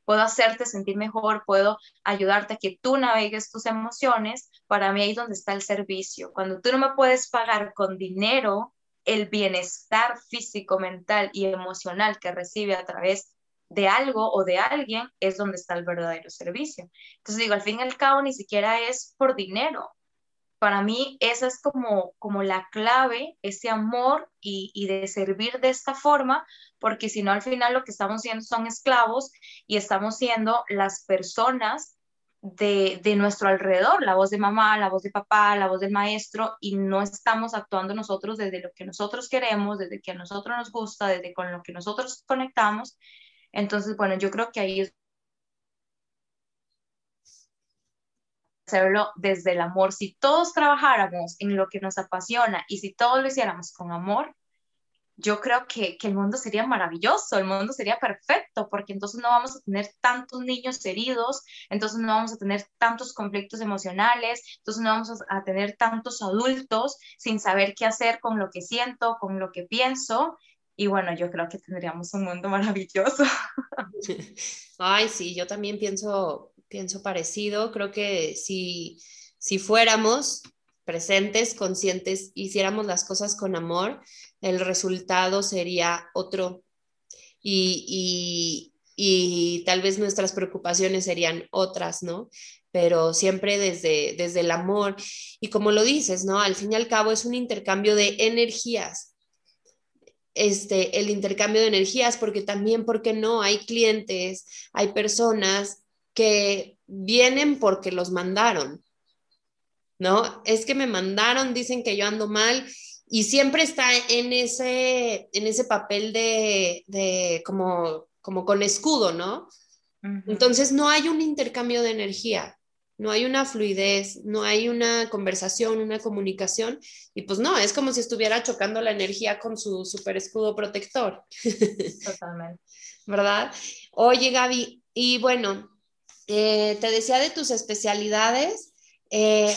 puedo hacerte sentir mejor, puedo ayudarte a que tú navegues tus emociones, para mí ahí es donde está el servicio. Cuando tú no me puedes pagar con dinero, el bienestar físico, mental y emocional que recibe a través de algo o de alguien es donde está el verdadero servicio. Entonces digo, al fin y al cabo ni siquiera es por dinero. Para mí esa es como, como la clave, ese amor y, y de servir de esta forma, porque si no al final lo que estamos siendo son esclavos y estamos siendo las personas de, de, nuestro alrededor, la voz de mamá, la voz de papá, la voz del maestro, y no estamos actuando nosotros desde lo que nosotros queremos, desde que a nosotros nos gusta, desde con lo que nosotros conectamos. Entonces, bueno, yo creo que ahí es hacerlo desde el amor. Si todos trabajáramos en lo que nos apasiona y si todos lo hiciéramos con amor, yo creo que, que, el mundo sería maravilloso, el mundo sería perfecto, porque entonces no vamos a tener tantos niños heridos, entonces no vamos a tener tantos conflictos emocionales, entonces no vamos a tener tantos adultos sin saber qué hacer con lo que siento, con lo que pienso. Y bueno, yo creo que tendríamos un mundo maravilloso. Ay, sí, yo también pienso, pienso parecido. Creo que si, si fuéramos presentes, conscientes, hiciéramos las cosas con amor, el resultado sería otro y, tal vez nuestras preocupaciones serían otras, ¿no? Pero siempre desde, desde el amor. Y como lo dices, ¿no? Al fin y al cabo es un intercambio de energías. Este, el intercambio de energías, porque también, porque no? Hay clientes, hay personas que vienen porque los mandaron, ¿no? Es que me mandaron, dicen que yo ando mal y siempre está en ese, en ese papel de, como, como con escudo, ¿no? Entonces no hay un intercambio de energía, no hay una fluidez, no hay una conversación, una comunicación, y pues no, es como si estuviera chocando la energía con su super escudo protector. Totalmente. ¿Verdad? Oye, Gaby, y bueno, eh, te decía de tus especialidades, eh,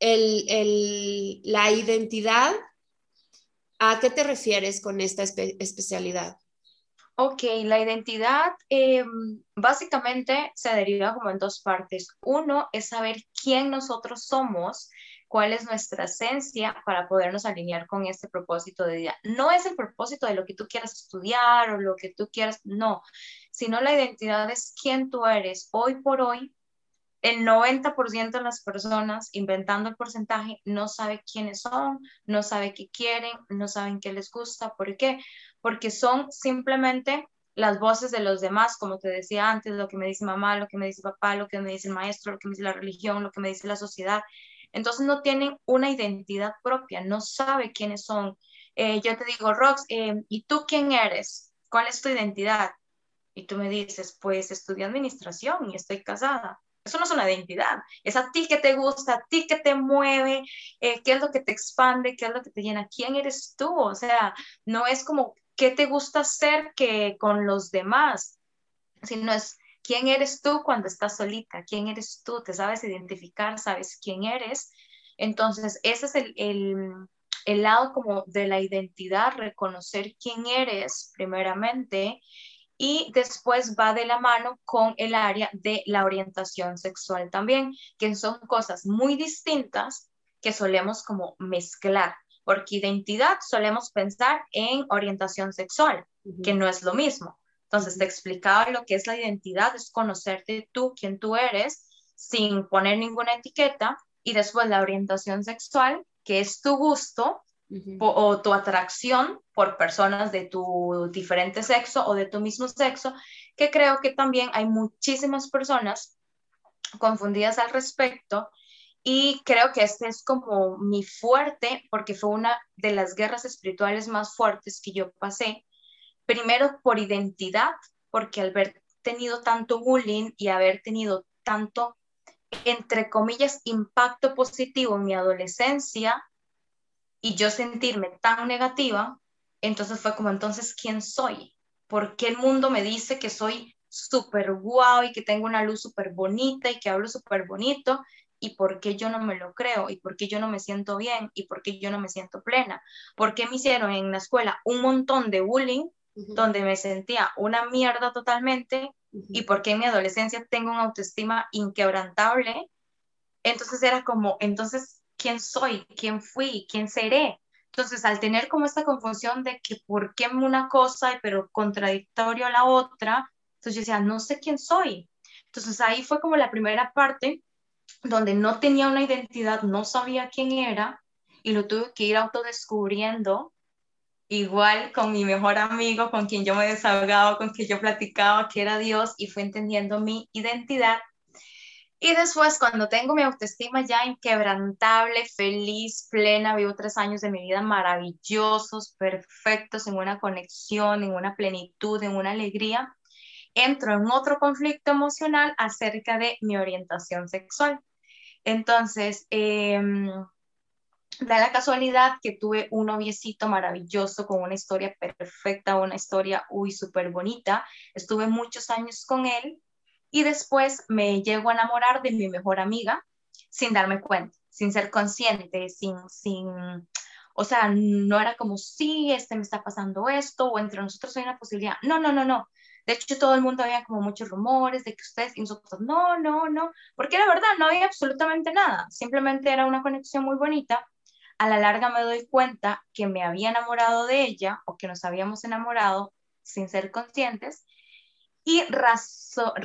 la identidad ¿A qué te refieres con esta especialidad? Ok, la identidad eh, básicamente se deriva como en dos partes. Uno es saber quién nosotros somos, cuál es nuestra esencia para podernos alinear con este propósito de vida. No es el propósito de lo que tú quieras estudiar o lo que tú quieras, no, sino la identidad es quién tú eres hoy por hoy el 90% de las personas, inventando el porcentaje, no sabe quiénes son, no sabe qué quieren, no saben qué les gusta. ¿Por qué? Porque son simplemente las voces de los demás, como te decía antes, lo que me dice mamá, lo que me dice papá, lo que me dice el maestro, lo que me dice la religión, lo que me dice la sociedad. Entonces no tienen una identidad propia, no sabe quiénes son. Eh, yo te digo, Rox, eh, ¿y tú quién eres? ¿Cuál es tu identidad? Y tú me dices, pues estudié administración y estoy casada. Eso no es una identidad, es a ti que te gusta, a ti que te mueve, eh, qué es lo que te expande, qué es lo que te llena, quién eres tú, o sea, no es como qué te gusta hacer que con los demás, sino es quién eres tú cuando estás solita, quién eres tú, te sabes identificar, sabes quién eres. Entonces, ese es el, el, el lado como de la identidad, reconocer quién eres primeramente y después va de la mano con el área de la orientación sexual también, que son cosas muy distintas que solemos como mezclar, porque identidad solemos pensar en orientación sexual, que no es lo mismo. Entonces te explicaba lo que es la identidad, es conocerte tú, quién tú eres, sin poner ninguna etiqueta, y después la orientación sexual, que es tu gusto, o tu atracción por personas de tu diferente sexo o de tu mismo sexo, que creo que también hay muchísimas personas confundidas al respecto y creo que este es como mi fuerte porque fue una de las guerras espirituales más fuertes que yo pasé. Primero por identidad, porque al haber tenido tanto bullying y haber tenido tanto, entre comillas, impacto positivo en mi adolescencia, y yo sentirme tan negativa, entonces fue como, entonces, ¿quién soy? ¿Por qué el mundo me dice que soy súper guau y que tengo una luz súper bonita y que hablo súper bonito? ¿Y por qué yo no me lo creo? ¿Y por qué yo no me siento bien? ¿Y por qué yo no me siento plena? ¿Por qué me hicieron en la escuela un montón de bullying donde me sentía una mierda totalmente? ¿Y por qué en mi adolescencia tengo una autoestima inquebrantable? Entonces era como, entonces, quién soy, quién fui, quién seré. Entonces, al tener como esta confusión de que por qué una cosa, pero contradictorio a la otra, entonces yo decía, no sé quién soy. Entonces ahí fue como la primera parte donde no tenía una identidad, no sabía quién era y lo tuve que ir autodescubriendo, igual con mi mejor amigo, con quien yo me desahogaba, con quien yo platicaba, que era Dios, y fue entendiendo mi identidad y después, cuando tengo mi autoestima ya inquebrantable, feliz, plena, vivo tres años de mi vida maravillosos, perfectos, en una conexión, en una plenitud, en una alegría. entro en otro conflicto emocional acerca de mi orientación sexual. Entonces, em, da la casualidad que tuve un noviecito maravilloso con una historia perfecta, una historia, uy, súper bonita. Estuve muchos años con él y después me llego a enamorar de mi mejor amiga sin darme cuenta, sin ser consciente, sin, sin, o sea, no era como, sí, este me está pasando esto o entre nosotros hay una posibilidad. No, no, no, no. De hecho, todo el mundo había como muchos rumores de que ustedes y nosotros, no, no, no, porque la verdad no había absolutamente nada, simplemente era una conexión muy bonita. A la larga me doy cuenta que me había enamorado de ella o que nos habíamos enamorado sin ser conscientes y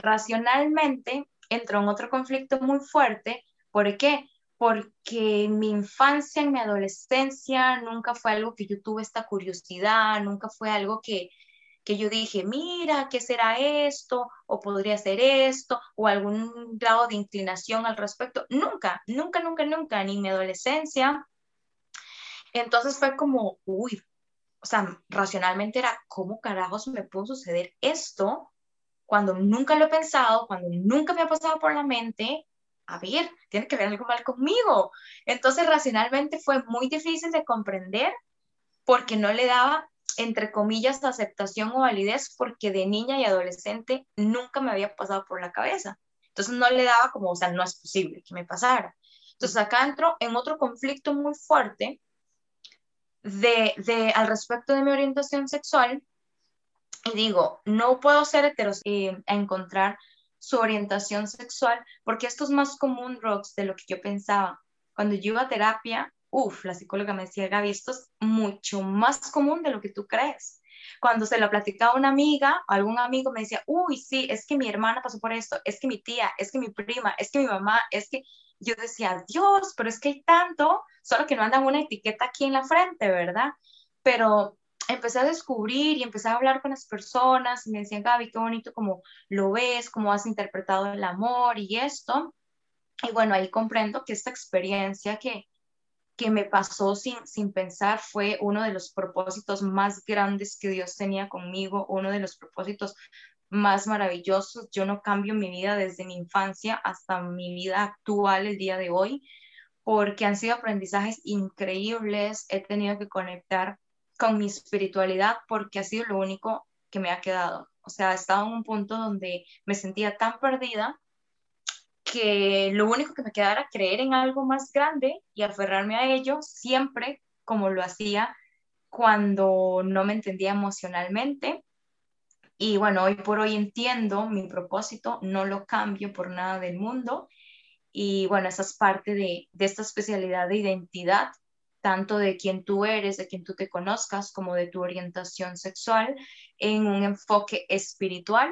racionalmente entró en otro conflicto muy fuerte. ¿Por qué? Porque mi infancia, en mi adolescencia, nunca fue algo que yo tuve esta curiosidad, nunca fue algo que, que yo dije, mira, ¿qué será esto? O podría ser esto, o algún grado de inclinación al respecto. Nunca, nunca, nunca, nunca, ni en mi adolescencia. Entonces fue como, uy, o sea, racionalmente era, ¿cómo carajos me pudo suceder esto? Cuando nunca lo he pensado, cuando nunca me ha pasado por la mente, a ver, tiene que ver algo mal conmigo. Entonces, racionalmente fue muy difícil de comprender porque no le daba entre comillas, aceptación o validez porque de niña y adolescente nunca me había pasado por la cabeza. Entonces no le daba como, o sea, no es posible que me pasara. Entonces acá entro en otro conflicto muy fuerte de, de, al respecto de mi orientación sexual y digo, no puedo ser heterosexual eh, a encontrar su orientación sexual porque esto es más común, Rox, de lo que yo pensaba. Cuando yo iba a terapia, Uf, la psicóloga me decía, Gaby, esto es mucho más común de lo que tú crees. Cuando se lo platicaba a una amiga, algún amigo me decía, uy, sí, es que mi hermana pasó por esto, es que mi tía, es que mi prima, es que mi mamá, es que yo decía, Dios, pero es que hay tanto, solo que no andan una etiqueta aquí en la frente, ¿verdad? Pero empecé a descubrir y empecé a hablar con las personas y me decían, Gaby, qué bonito como lo ves, cómo has interpretado el amor y esto. Y bueno, ahí comprendo que esta experiencia que, que me pasó sin, sin pensar fue uno de los propósitos más grandes que Dios tenía conmigo, uno de los propósitos más maravillosos. Yo no cambio mi vida desde mi infancia hasta mi vida actual, el día de hoy, porque han sido aprendizajes increíbles. He tenido que conectar con mi espiritualidad porque ha sido lo único que me ha quedado. O sea, he estado en un punto donde me sentía tan perdida que lo único que me quedaba era creer en algo más grande y aferrarme a ello siempre como lo hacía cuando no me entendía emocionalmente. Y bueno, hoy por hoy entiendo mi propósito, no lo cambio por nada del mundo. Y bueno, esa es parte de, de esta especialidad de identidad, tanto de quién tú eres, de quién tú te conozcas, como de tu orientación sexual, en un enfoque espiritual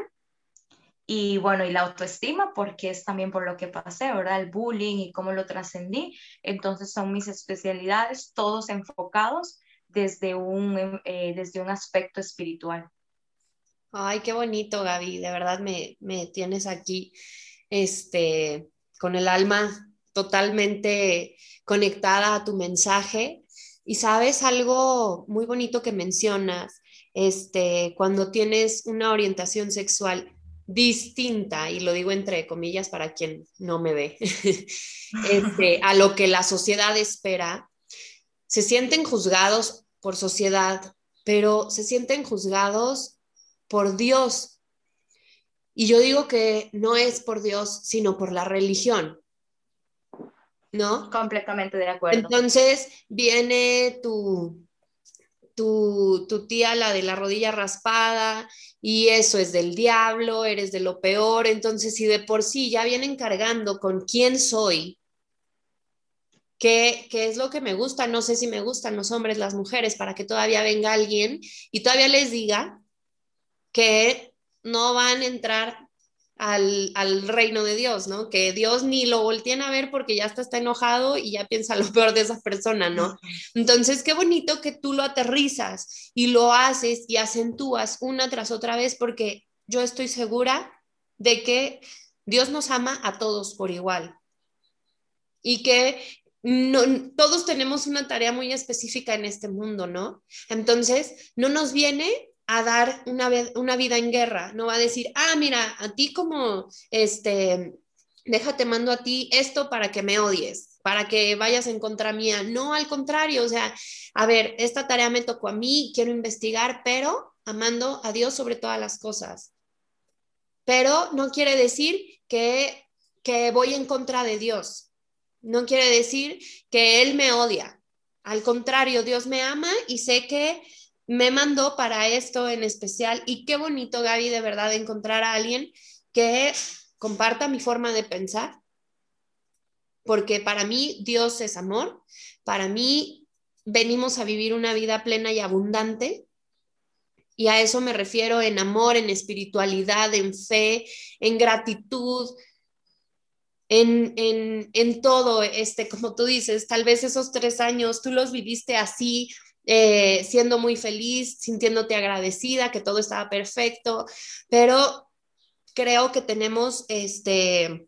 y bueno, y la autoestima, porque es también por lo que pasé, ¿verdad? El bullying y cómo lo trascendí. Entonces son mis especialidades, todos enfocados desde un, eh, desde un aspecto espiritual. Ay, qué bonito, Gaby. De verdad me, me tienes aquí este, con el alma totalmente conectada a tu mensaje. Y sabes algo muy bonito que mencionas, este, cuando tienes una orientación sexual distinta, y lo digo entre comillas para quien no me ve, este, a lo que la sociedad espera, se sienten juzgados por sociedad, pero se sienten juzgados por Dios. Y yo digo que no es por Dios, sino por la religión. ¿No? Completamente de acuerdo. Entonces viene tu, tu, tu, tía, la de la rodilla raspada, y eso es del diablo, eres de lo peor. Entonces, si de por sí ya vienen cargando con quién soy, qué, qué es lo que me gusta, no sé si me gustan los hombres, las mujeres, para que todavía venga alguien y todavía les diga que no van a entrar al, reino de Dios, ¿no? Que Dios ni lo volteen a ver porque ya está, está enojado y ya piensa lo peor de esa persona, ¿no? Entonces, qué bonito que tú lo aterrizas y lo haces y acentúas una tras otra vez porque yo estoy segura de que Dios nos ama a todos por igual y que no, todos tenemos una tarea muy específica en este mundo, ¿no? Entonces, no nos viene a dar una, una vida en guerra, no va a decir, ah, mira, a ti como, este, déjate mando a ti esto para que me odies, para que vayas en contra mía. No, al contrario, o sea, a ver, esta tarea me tocó a mí, quiero investigar, pero amando a Dios sobre todas las cosas. Pero no quiere decir que, que voy en contra de Dios. No quiere decir que Él me odia. Al contrario, Dios me ama y sé que me mandó para esto en especial. Y qué bonito, Gaby, de verdad, encontrar a alguien que comparta mi forma de pensar, porque para mí Dios es amor, para mí venimos a vivir una vida plena y abundante, y a eso me refiero en amor, en espiritualidad, en fe, en gratitud, en, en, todo, este, como tú dices, tal vez esos tres años tú los viviste así, eh, siendo muy feliz, sintiéndote agradecida, que todo estaba perfecto, pero creo que tenemos este,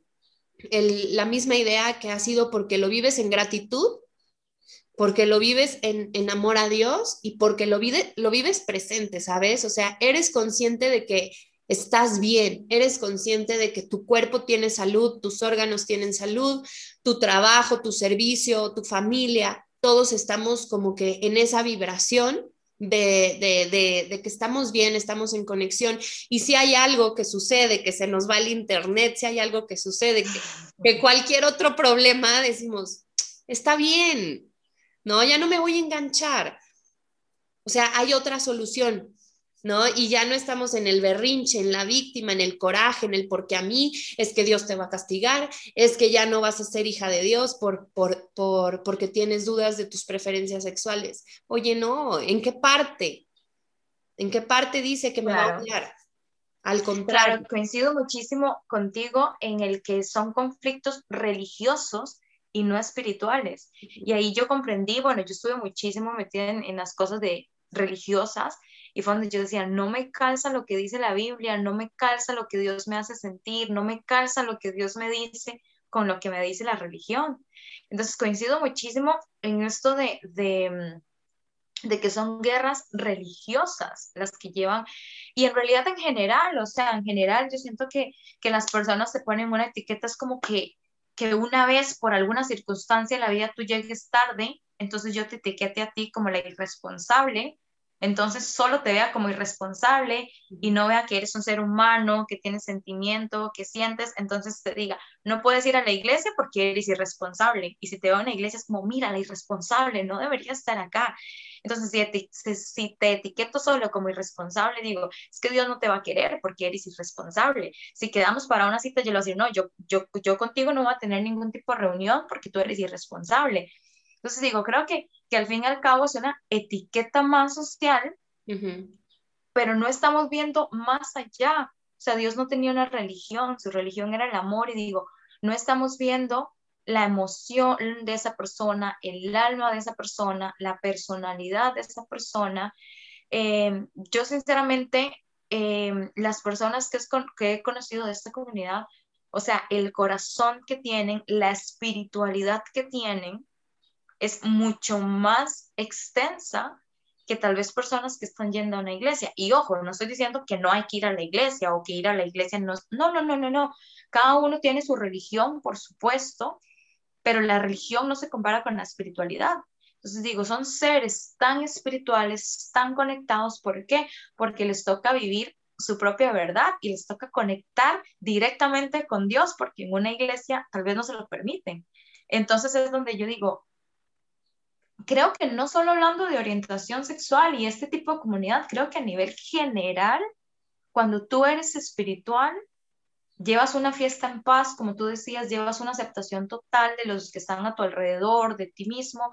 la misma idea que ha sido porque lo vives en gratitud, porque lo vives en, amor a Dios y porque lo, vive, lo vives presente, ¿sabes? O sea, eres consciente de que estás bien, eres consciente de que tu cuerpo tiene salud, tus órganos tienen salud, tu trabajo, tu servicio, tu familia, todos estamos como que en esa vibración de, que estamos bien, estamos en conexión. Y si hay algo que sucede, que se nos va el internet, si hay algo que sucede, que, cualquier otro problema, decimos, está bien, ¿no? Ya no me voy a enganchar. O sea, hay otra solución. ¿No? Y ya no estamos en el berrinche, en la víctima, en el coraje, en el porque a mí es que Dios te va a castigar, es que ya no vas a ser hija de Dios por, por, por, porque tienes dudas de tus preferencias sexuales. Oye, no, ¿en qué parte? ¿En qué parte dice que me va a odiar? Al contrario. Claro, coincido muchísimo contigo en el que son conflictos religiosos y no espirituales. Y ahí yo comprendí, bueno, yo estuve muchísimo metida en, en las cosas de religiosas y fue donde yo decía, no me calza lo que dice la Biblia, no me calza lo que Dios me hace sentir, no me calza lo que Dios me dice con lo que me dice la religión. Entonces coincido muchísimo en esto de, de, mm, de que son guerras religiosas las que llevan, y en realidad en general, o sea, en general yo siento que, que las personas se ponen una etiqueta, es como que, que una vez por alguna circunstancia en la vida tú llegues tarde, entonces yo te etiquete a ti como la irresponsable, entonces solo te vea como irresponsable y no vea que eres un ser humano, que tienes sentimiento, que sientes, entonces te diga, no puedes ir a la iglesia porque eres irresponsable. Y si te veo en la iglesia es como, mira, la irresponsable, no deberías estar acá. Entonces, si te, etiqueto solo como irresponsable, digo, es que Dios no te va a querer porque eres irresponsable. Si quedamos para una cita, yo le voy a no, yo, yo, yo contigo no voy a tener ningún tipo de reunión porque tú eres irresponsable. Entonces digo, creo que, que al fin y al cabo es una etiqueta más social, pero no estamos viendo más allá. O sea, Dios no tenía una religión, su religión era el amor y digo, no estamos viendo la emoción de esa persona, el alma de esa persona, la personalidad de esa persona. Em, yo sinceramente, em, las personas que, que he conocido de esta comunidad, o sea, el corazón que tienen, la espiritualidad que tienen, es mucho más extensa que tal vez personas que están yendo a una iglesia. Y ojo, no estoy diciendo que no hay que ir a la iglesia o que ir a la iglesia no. No, no, no, no, no. Cada uno tiene su religión, por supuesto, pero la religión no se compara con la espiritualidad. Entonces digo, son seres tan espirituales, tan conectados. ¿Por qué? Porque les toca vivir su propia verdad y les toca conectar directamente con Dios, porque en una iglesia tal vez no se lo permiten. Entonces es donde yo digo, creo que no solo hablando de orientación sexual y este tipo de comunidad, creo que a nivel general, cuando tú eres espiritual, llevas una fiesta en paz, como tú decías, llevas una aceptación total de los que están a tu alrededor, de ti mismo,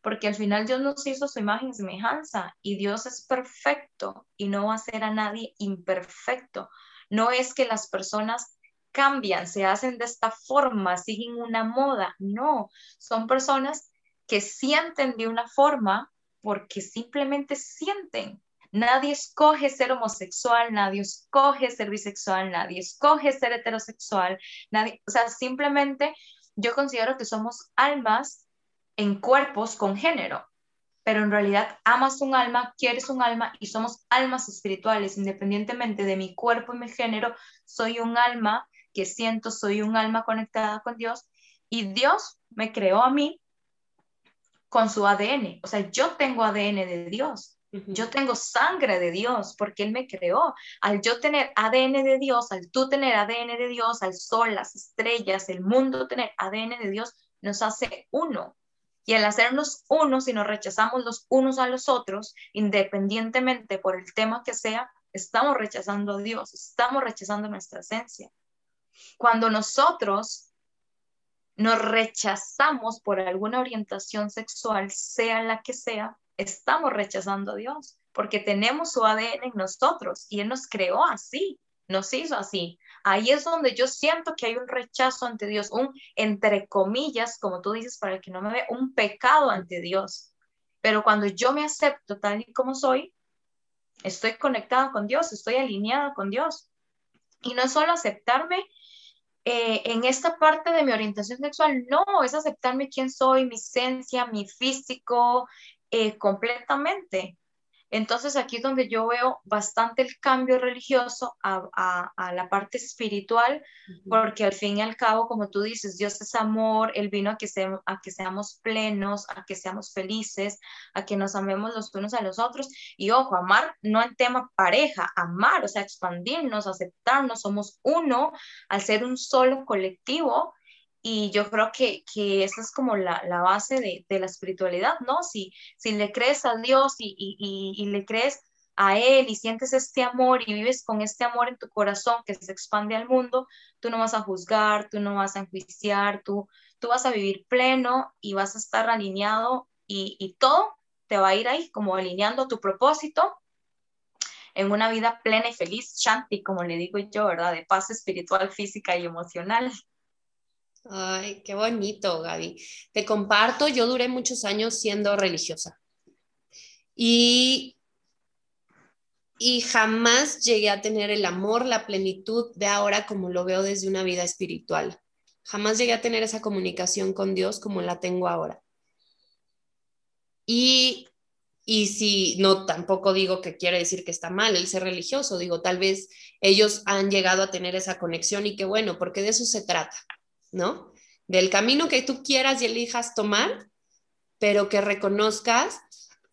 porque al final Dios nos hizo su imagen y semejanza y Dios es perfecto y no va a ser a nadie imperfecto. No es que las personas cambian, se hacen de esta forma, siguen una moda, no, son personas que sienten de una forma porque simplemente sienten. Nadie escoge ser homosexual, nadie escoge ser bisexual, nadie escoge ser heterosexual, nadie, o sea, simplemente yo considero que somos almas en cuerpos con género. pero en realidad amas un alma, quieres un alma y somos almas espirituales, independientemente de mi cuerpo y mi género, soy un alma que siento, soy un alma conectada con Dios y Dios me creó a mí con su ADN, o sea, yo tengo ADN de Dios. Yo tengo sangre de Dios porque Él me creó. Al yo tener ADN de Dios, al tú tener ADN de Dios, al sol, las estrellas, el mundo tener ADN de Dios, nos hace uno. Y al hacernos uno, si nos rechazamos los unos a los otros, independientemente por el tema que sea, estamos rechazando a Dios, estamos rechazando nuestra esencia. Cuando nosotros nos rechazamos por alguna orientación sexual, sea la que sea, estamos rechazando a Dios, porque tenemos su ADN en nosotros y Él nos creó así, nos hizo así. Ahí es donde yo siento que hay un rechazo ante Dios, un, entre comillas, como tú dices, para el que no me ve, un pecado ante Dios. Pero cuando yo me acepto tal y como soy, estoy conectada con Dios, estoy alineada con Dios. Y no solo aceptarme eh, en esta parte de mi orientación sexual, no, es aceptarme quién soy, mi esencia, mi físico, eh, completamente. Entonces aquí es donde yo veo bastante el cambio religioso a, la parte espiritual, porque al fin y al cabo, como tú dices, Dios es amor, Él vino a que, a que seamos plenos, a que seamos felices, a que nos amemos los unos a los otros. Y ojo, amar no en tema pareja, amar, o sea, expandirnos, aceptarnos, somos uno al ser un solo colectivo y yo creo que, que esa es como la, la base de, de, la espiritualidad, ¿no? Si, si le crees a Dios y, y, y, le crees a Él y sientes este amor y vives con este amor en tu corazón que se expande al mundo, tú no vas a juzgar, tú no vas a enjuiciar, tú, tú vas a vivir pleno y vas a estar alineado y, y todo te va a ir ahí como alineando tu propósito en una vida plena y feliz, Shanti, como le digo yo, ¿verdad? De paz espiritual, física y emocional. Ay, qué bonito, Gaby. Te comparto, yo duré muchos años siendo religiosa y, y jamás llegué a tener el amor, la plenitud de ahora como lo veo desde una vida espiritual. Jamás llegué a tener esa comunicación con Dios como la tengo ahora. Y, y si no, tampoco digo que quiere decir que está mal el ser religioso, digo, tal vez ellos han llegado a tener esa conexión y qué bueno, porque de eso se trata. ¿No? Del camino que tú quieras y elijas tomar, pero que reconozcas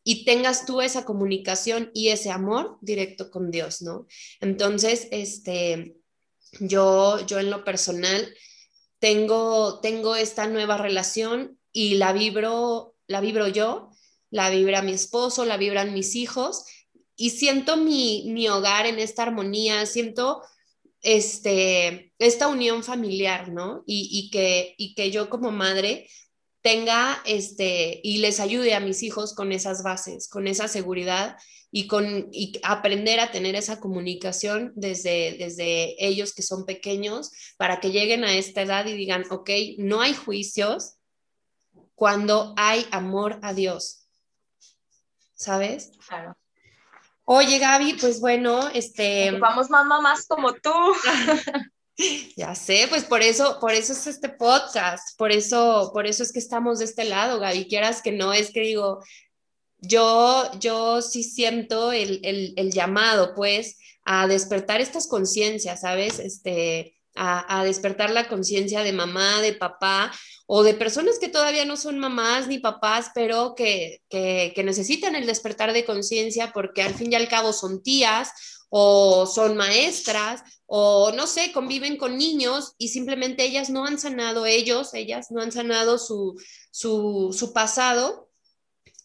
y tengas tú esa comunicación y ese amor directo con Dios, ¿no? Entonces, este, yo, yo en lo personal tengo, tengo esta nueva relación y la vibro, la vibro yo, la vibra mi esposo, la vibran mis hijos y siento mi, mi hogar en esta armonía, siento este, esta unión familiar, ¿no? Y, que, y que yo como madre tenga este, y les ayude a mis hijos con esas bases, con esa seguridad y con aprender a tener esa comunicación desde, desde ellos que son pequeños para que lleguen a esta edad y digan, ok, no hay juicios cuando hay amor a Dios. ¿Sabes? Claro. Oye, Gaby, pues bueno, este... Vamos más mamás como tú. ya sé, pues por eso, por eso es este podcast, por eso, por eso es que estamos de este lado, Gaby, quieras que no, es que digo, yo, yo sí siento el, el, el llamado, pues, a despertar estas conciencias, ¿sabes? Este, a, despertar la conciencia de mamá, de papá o de personas que todavía no son mamás ni papás, pero que, necesitan el despertar de conciencia porque al fin y al cabo son tías o son maestras o no sé, conviven con niños y simplemente ellas no han sanado ellos, ellas no han sanado su, su, su pasado.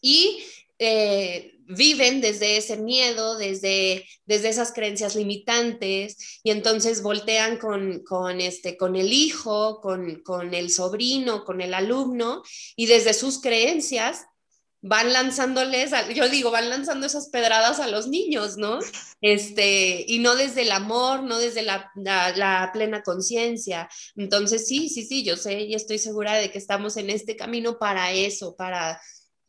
Y eh, viven desde ese miedo, desde, desde esas creencias limitantes y entonces voltean con, con, este, con el hijo, con, con el sobrino, con el alumno y desde sus creencias van lanzándoles, yo digo, van lanzando esas pedradas a los niños, ¿no? Este, y no desde el amor, no desde la, la, la plena conciencia. Entonces, sí, sí, sí, yo sé y estoy segura de que estamos en este camino para eso, para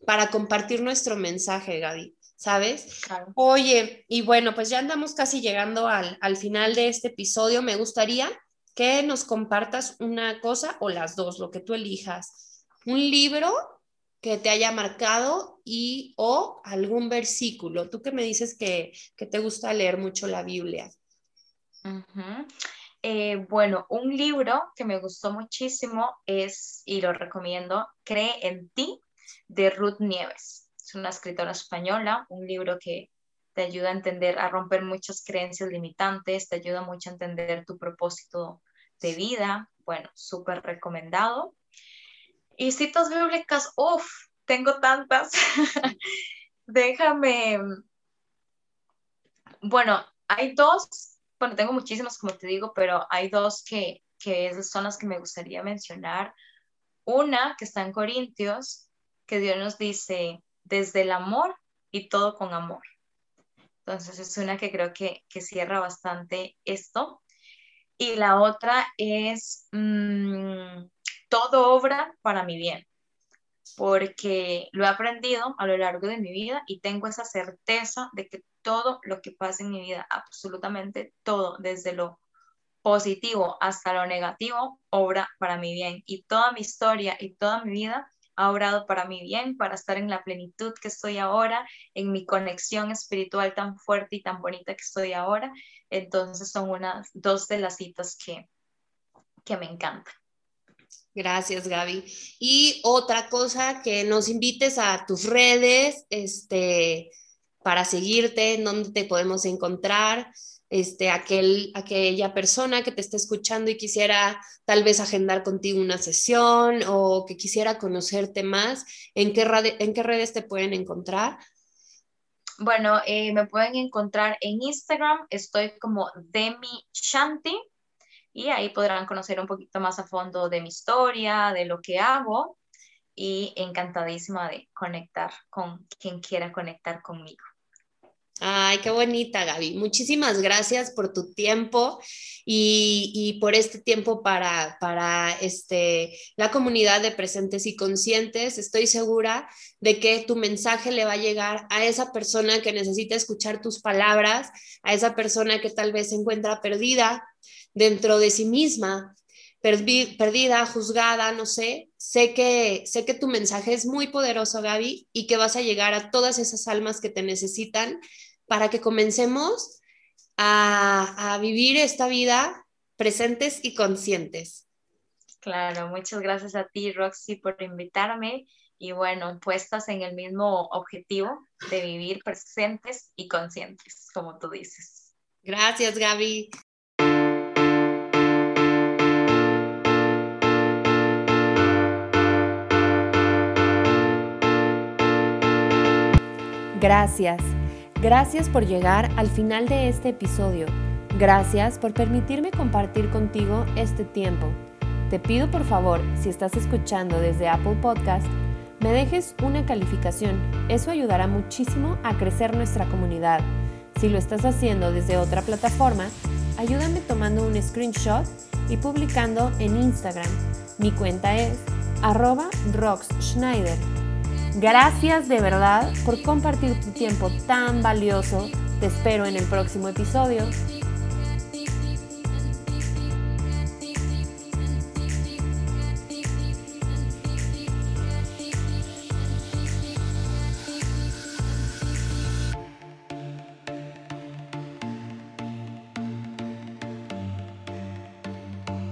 para compartir nuestro mensaje, Gaby, ¿sabes? Oye, y bueno, pues ya andamos casi llegando al, al final de este episodio. Me gustaría que nos compartas una cosa o las dos, lo que tú elijas. Un libro que te haya marcado y o algún versículo. Tú que me dices que, te gusta leer mucho la Biblia. Eh, bueno, un libro que me gustó muchísimo es, y lo recomiendo, Cree en ti, de Ruth Nieves. Es una escritora española, un libro que te ayuda a entender, a romper muchas creencias limitantes, te ayuda mucho a entender tu propósito de vida. Bueno, súper recomendado. Y citas bíblicas, uff, tengo tantas. Déjame. Bueno, hay dos, bueno, tengo muchísimas, como te digo, pero hay dos que, que son las que me gustaría mencionar. Una que está en Corintios, que Dios nos dice, desde el amor y todo con amor. Entonces es una que creo que, cierra bastante esto. Y la otra es, mm, todo obra para mi bien, porque lo he aprendido a lo largo de mi vida y tengo esa certeza de que todo lo que pasa en mi vida, absolutamente todo, desde lo positivo hasta lo negativo, obra para mi bien. Y toda mi historia y toda mi vida ha obrado para mi bien, para estar en la plenitud que estoy ahora, en mi conexión espiritual tan fuerte y tan bonita que estoy ahora. Entonces son unas dos de las citas que, que me encantan. Gracias, Gaby. Y otra cosa, que nos invites a tus redes, este, para seguirte, en dónde te podemos encontrar, este, aquel, aquella persona que te está escuchando y quisiera tal vez agendar contigo una sesión o que quisiera conocerte más, ¿en qué, en qué redes te pueden encontrar? Bueno, eh, me pueden encontrar en Instagram, estoy como Demi Shanti y ahí podrán conocer un poquito más a fondo de mi historia, de lo que hago y encantadísima de conectar con quien quiera conectar conmigo. Ay, qué bonita, Gaby. Muchísimas gracias por tu tiempo y, por este tiempo para, para este, la comunidad de presentes y conscientes. Estoy segura de que tu mensaje le va a llegar a esa persona que necesita escuchar tus palabras, a esa persona que tal vez se encuentra perdida dentro de sí misma, perdida, juzgada, no sé. Sé que, sé que tu mensaje es muy poderoso, Gaby, y que vas a llegar a todas esas almas que te necesitan para que comencemos a, vivir esta vida presentes y conscientes. Claro, muchas gracias a ti, Roxy, por invitarme y bueno, puestas en el mismo objetivo de vivir presentes y conscientes, como tú dices. Gracias, Gaby. Gracias. Gracias por llegar al final de este episodio. Gracias por permitirme compartir contigo este tiempo. Te pido por favor, si estás escuchando desde Apple Podcast, me dejes una calificación. Eso ayudará muchísimo a crecer nuestra comunidad. Si lo estás haciendo desde otra plataforma, ayúdame tomando un screenshot y publicando en Instagram. Mi cuenta es arroba Gracias de verdad por compartir tu tiempo tan valioso. Te espero en el próximo episodio.